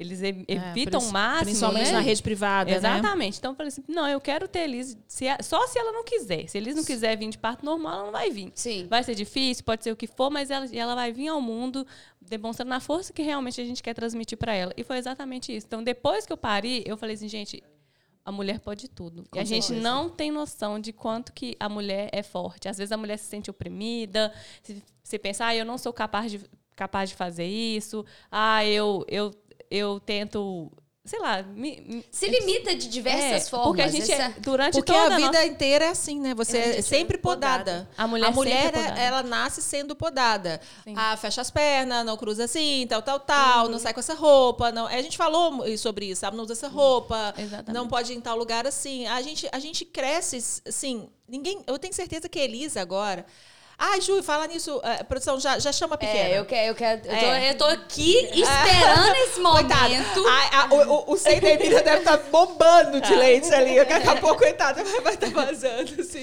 eles e- evitam o Princi- máximo, Principalmente né? na rede privada, né? Exatamente. Então eu falei assim, não, eu quero ter Elis, se a- só se ela não quiser. Se Elis não quiser vir de parto normal, ela não vai vir. Sim. Vai ser difícil, pode ser o que for, mas ela, ela vai vir ao mundo demonstrando a força que realmente a gente quer transmitir para ela. E foi exatamente isso. Então, depois que eu pari, eu falei assim, gente, a mulher pode tudo. e a gente certeza. não tem noção de quanto que a mulher é forte. Às vezes a mulher se sente oprimida, se, se pensa, ah, eu não sou capaz de, capaz de fazer isso, ah, eu, eu, eu tento, sei lá, me, me- Se limita de diversas é, formas. Porque a gente, essa- é, durante Porque toda a vida nossa- inteira é assim, né? Você É, é gente sempre é podada. podada. A mulher a mulher sempre é podada. ela nasce sendo podada. Sim. Ah, fecha as pernas, não cruza assim, tal, tal, tal, Uhum. não sai com essa roupa. Não... A gente falou sobre isso, sabe? Não usa essa roupa, Exatamente. não pode ir em tal lugar assim. A gente, a gente cresce, assim, ninguém. Eu tenho certeza que a Elisa agora. Ai, Ju, fala nisso. eh, produção, já, já chama a pequena. É, eu quero, eu quero. Eu tô, É. eu tô aqui esperando esse momento. A- a- o, o, o Emília deve estar bombando de leite ali. Daqui a pouco, coitada, vai estar vazando, assim.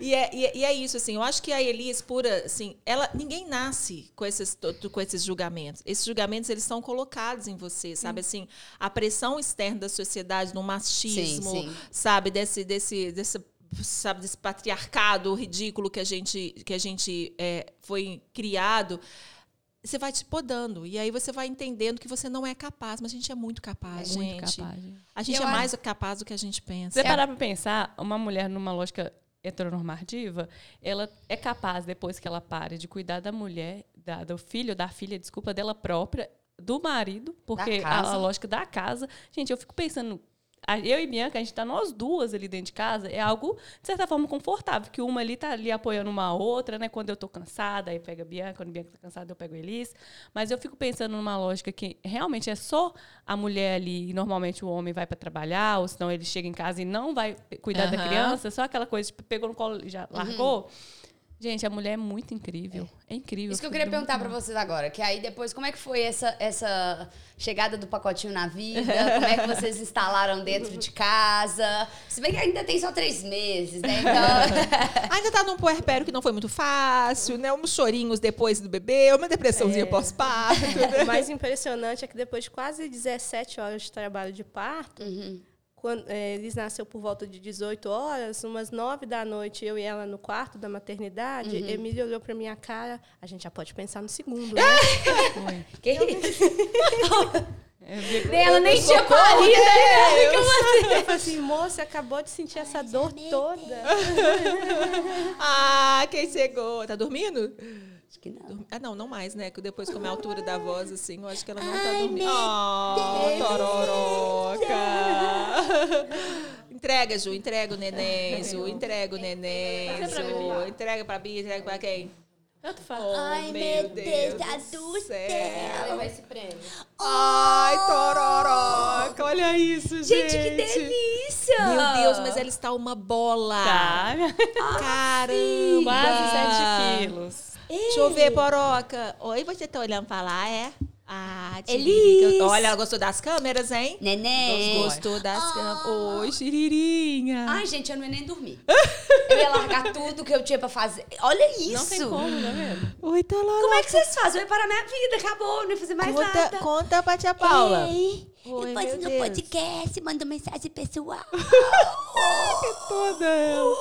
E é, e, é- e é isso, assim. Eu acho que a Elis, pura, assim, ela, ninguém nasce com esses, com esses julgamentos. Esses julgamentos, eles são colocados em você, sabe? Assim, a pressão externa da sociedade, no machismo, Sim, sim. sabe? Desse, desse, desse, sabe? Desse patriarcado ridículo que a gente, que a gente é, foi criado você vai te podando. E aí você vai entendendo que você não é capaz, mas a gente é muito capaz, É muito gente. capaz, gente. A gente Eu é mais capaz do que a gente Se pensa. você parar pra pensar, uma mulher numa lógica heteronormativa, ela é capaz, depois que ela pare, de cuidar da mulher, da- do filho, da filha, desculpa, dela própria, do marido, porque a, a lógica da casa. Gente, eu fico pensando. Eu e Bianca, a gente tá nós duas ali dentro de casa, é algo, de certa forma, confortável, que uma ali tá ali apoiando uma outra, né? Quando eu tô cansada, aí pega a Bianca, quando a Bianca tá cansada, eu pego a Elis. Mas eu fico pensando numa lógica que realmente é só a mulher ali, e normalmente o homem vai para trabalhar, ou senão ele chega em casa e não vai cuidar da Aham. criança, só aquela coisa, tipo, pegou no colo e já largou. Gente, a mulher é muito incrível. É, incrível. Isso que eu queria perguntar pra vocês agora, que aí depois, como é que foi essa, essa chegada do pacotinho na vida? Como é que vocês instalaram dentro de casa? Se bem que ainda tem só três meses, né? Então, Ainda tá num puerpério que não foi muito fácil, né? Uns chorinhos depois do bebê, uma depressãozinha pós-parto. O mais impressionante é que depois de quase 17 horas de trabalho de parto, quando eh, eles nasceu por volta de 18 horas, umas 9 da noite, eu e ela no quarto da maternidade, Emília olhou pra minha cara, a gente já pode pensar no segundo, né? que isso? É, Ela nem tinha parido, né? Eu falei assim, moça, acabou de sentir essa dor toda. ah, quem chegou? Tá dormindo? Acho que não. Ah, não, não mais, né? Que depois, como é a altura da voz, assim, eu acho que ela não tá dormindo. Oh, tororoca! entrega, Ju, entrega o neném, Ju, entrega o neném, Ju. Entrega pra Bia, entrega pra quem? Tanto faz. Oh, Ai, meu Deus do céu. Levar esse prêmio. Ai, tororoca! Olha isso, gente! Gente, que delícia! Meu Deus, mas ela está uma bola! Tá. Caramba! Quase 7 quilos. Deixa eu ver, Poroca. Oi, você tá olhando pra lá, é? Ah, Elis. Tiririca. Olha, ela gostou das câmeras, hein? Neném. Gostou das câmeras. Oi, Chiririnha. Ai, gente, eu não ia nem dormir. Eu ia largar tudo que eu tinha pra fazer. Olha isso! Não tem como, não é mesmo? Oi, tá lá. Como é que vocês fazem? Eu ia parar minha vida, acabou, não ia fazer mais conta, nada. conta pra tia Paula. Ei, Oi, depois no Deus. podcast, manda mensagem pessoal. Toda ela.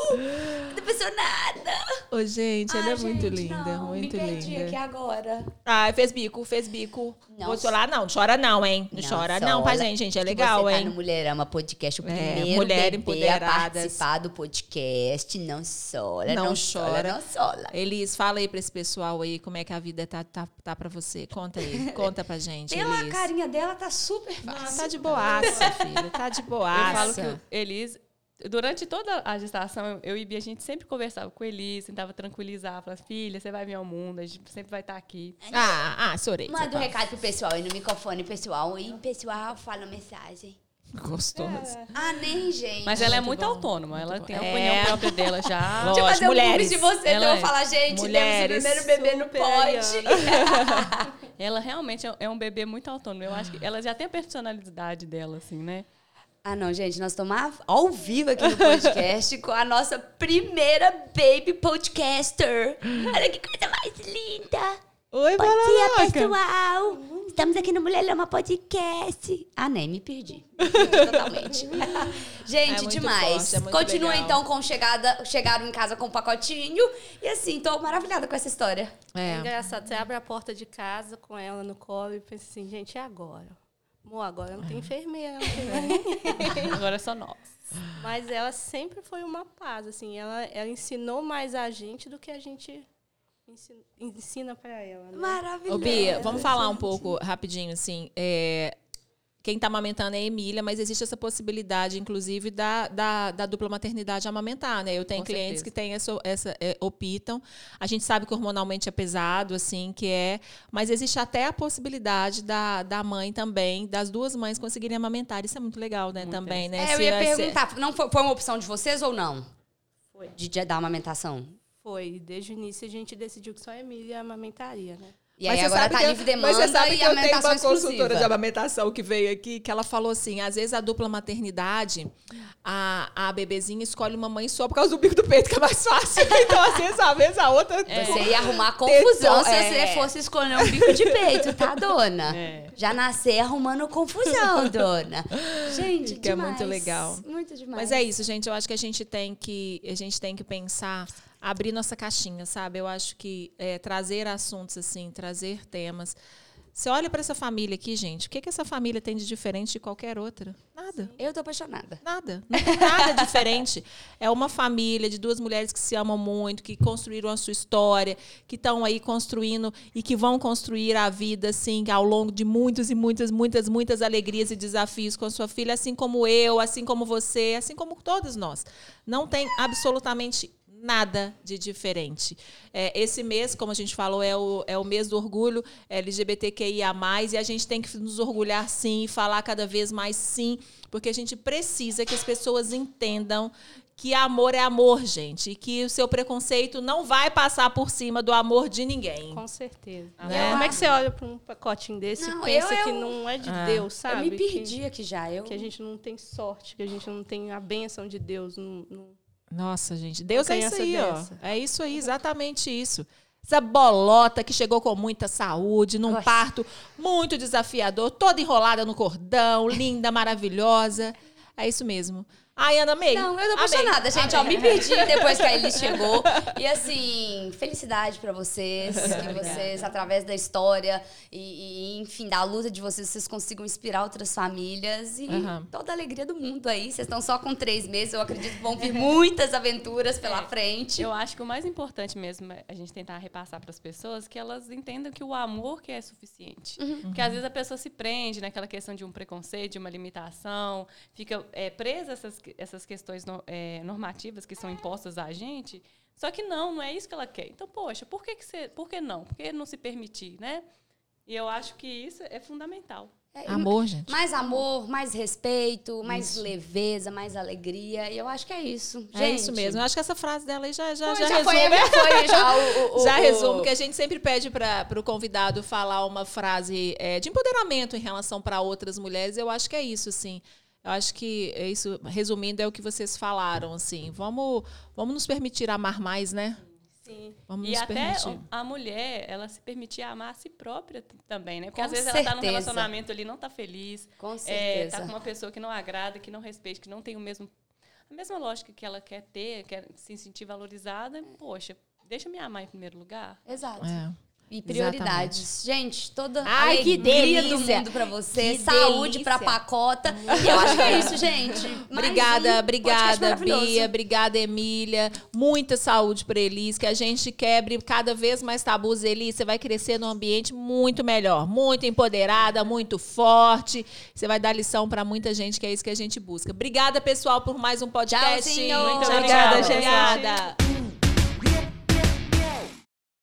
Não pensou nada. Ô, gente, ela Ai, é muito gente, linda, não, muito me perdi linda. aqui agora. Ai, fez bico, fez bico. Não. Vou chorar, não. Chora não, hein? Não, chora não pra gente, gente. É legal, você hein? Tá no Mulherama Podcast, o É, primeiro mulher bebê a participar do podcast. Não sola, Não não, chora. chora, não sola. Elis, fala aí pra esse pessoal aí como é que a vida tá, tá, tá pra você. Conta aí, conta pra gente, Pela Elis. carinha dela, tá super Não, fácil. tá de boaça, filha. Tá de boaça. Eu falo que Elis, durante toda a gestação, eu e Bia, a gente sempre conversava com Elis, tentava tranquilizar, falava, filha, você vai vir ao mundo, a gente sempre vai estar aqui. Ah, ah, sorei. Manda um recado pro pessoal aí no microfone, pessoal. E pessoal, fala mensagem. Gostoso. Ah, nem, gente. Mas ela é Muito muito autônoma, ela muito tem a bom. opinião É. própria dela já. Lógico. Deixa eu fazer mulheres. um de você, Ela então eu é. falar, gente, Mulheres. temos o primeiro bebê no pod. Ela realmente é- é um bebê muito autônomo. Eu acho que ela já tem a personalidade dela, assim, né? Ah, não, gente, nós estamos ao vivo aqui no podcast com a nossa primeira baby podcaster. Olha que coisa mais linda. Oi, Bom dia, pessoal. Estamos aqui no Mulher Lama Podcast. Ah, nem me perdi. Me perdi totalmente. Gente, É demais. forte, é Continua legal. então com chegada, chegaram em casa com um pacotinho. E assim, tô maravilhada com essa história. É É. engraçado, você abre a porta de casa com ela no colo e pensa assim, gente, e agora? Amor, agora não tem enfermeira, não tem mais ninguém. Agora é só nós. Mas ela sempre foi uma paz, assim, ela, ela ensinou mais a gente do que a gente ensi- ensina pra ela, né? Maravilhosa. Ô, Bia, vamos falar um pouco rapidinho, assim. é, quem está amamentando é a Emília, mas existe essa possibilidade, inclusive, da, da, da dupla maternidade amamentar, né? Eu tenho Com clientes certeza. que têm essa, essa é, optam. A gente sabe que hormonalmente é pesado, assim, que é. Mas existe até a possibilidade da, da mãe também, das duas mães conseguirem amamentar. Isso é muito legal, né? também, né? É, eu Se- ia se- perguntar, não foi, foi uma opção de vocês ou não? Foi. De, de dar amamentação? Foi, desde o início a gente decidiu que só a Emília amamentaria, né? E aí você agora tá livre demanda Mas você sabe e que eu tenho uma consultora exclusiva. de amamentação que veio aqui, que ela falou assim, às vezes a dupla maternidade, a, a bebezinha escolhe uma mãe só por causa do bico do peito, que é mais fácil. Então, às vezes, às vezes a outra... Você ia arrumar confusão Tentou, se é. você fosse escolher um bico de peito, tá, dona? É. Já nascer arrumando confusão, dona. Gente, Que é demais. muito legal. Muito demais. Mas é isso, gente. Eu acho que a gente tem que, a gente tem que pensar, abrir nossa caixinha, sabe? Eu acho que é, trazer assuntos assim, trazer temas, Você olha para essa família aqui, gente. O que, que essa família tem de diferente de qualquer outra? Nada. Eu tô apaixonada. Nada. Não tem nada diferente. É uma família de duas mulheres que se amam muito, que construíram a sua história, que estão aí construindo e que vão construir a vida, assim, ao longo de muitas e muitas, muitas, muitas alegrias e desafios com a sua filha, assim como eu, assim como você, assim como todos nós. Não tem absolutamente nada de diferente. É, esse mês, como a gente falou, é o, é o mês do orgulho LGBTQIA+, e a gente tem que nos orgulhar sim, falar cada vez mais sim, porque a gente precisa que as pessoas entendam que amor é amor, gente, e que o seu preconceito não vai passar por cima do amor de ninguém. Com certeza. Né? Como é que você olha para um pacotinho desse Não, e pensa eu- que eu- não é de Ah. Deus, Eu sabe? me perdi aqui já. Eu... Que, que a gente não tem sorte, que a gente não tem a bênção de Deus. Não, não- Nossa, gente, Deus é isso aí, ó. dessa. É isso aí, exatamente isso. Essa bolota que chegou com muita saúde, num Nossa. parto muito desafiador, toda enrolada no cordão, linda, maravilhosa. É isso mesmo. Ai, Ana, amei. Não, eu tô Amei. apaixonada, gente. Ó, Amei. me perdi depois que a Elis chegou. E assim, felicidade pra vocês. Que vocês, através da história e, e, enfim, da luta de vocês, vocês consigam inspirar outras famílias. E Aham. toda a alegria do mundo aí. Vocês estão só com três meses. Eu acredito que vão vir muitas aventuras pela É. frente. Eu acho que o mais importante mesmo é a gente tentar repassar para as pessoas que elas entendam que o amor que é suficiente. Porque às vezes a pessoa se prende naquela questão de um preconceito, de uma limitação, fica é, presa a essas, essas questões no- é, normativas que são impostas a gente. Só que não, não é isso que ela quer. Então, poxa, por que, que você. Por que não? Por que não se permitir, né? E eu acho que isso é fundamental. É, Amor, gente. Mais amor, mais respeito, mais leveza, mais alegria. E eu acho que é isso. Gente, É isso mesmo. Eu acho que essa frase dela aí já, já, Pô, já, já resume. foi, já foi já o, o- Já o- resumo, porque a gente sempre pede para o convidado falar uma frase é, de empoderamento em relação para outras mulheres. Eu acho que é isso, sim. Eu acho que é isso, resumindo, é o que vocês falaram, assim. Vamos, vamos nos permitir amar mais, né? Sim. Vamos E nos até permitir. a mulher, ela se permitir amar a si própria também, né? Porque Com às vezes ela tá num certeza. relacionamento ali, não tá feliz, Com é, certeza. tá com uma pessoa que não agrada, que não respeita, que não tem o mesmo a mesma lógica que ela quer ter, quer se sentir valorizada. Poxa, deixa eu me amar em primeiro lugar. Exato. É. E prioridades. Gente, toda Ai, que alegria do mundo pra você. Que Saúde delícia. pra pacota. E eu acho que é isso, gente. Mais um Obrigada, podcast obrigada. Bia. Obrigada, Emília. Muita saúde para Elis. Que a gente quebre cada vez mais tabus, Elis. Você vai crescer num ambiente muito melhor, muito empoderada, muito forte. Você vai dar lição para muita gente, que é isso que a gente busca. Obrigada, pessoal, por mais um podcast. Tchauzinho. Muito Tchau, obrigada, tchau. Obrigada.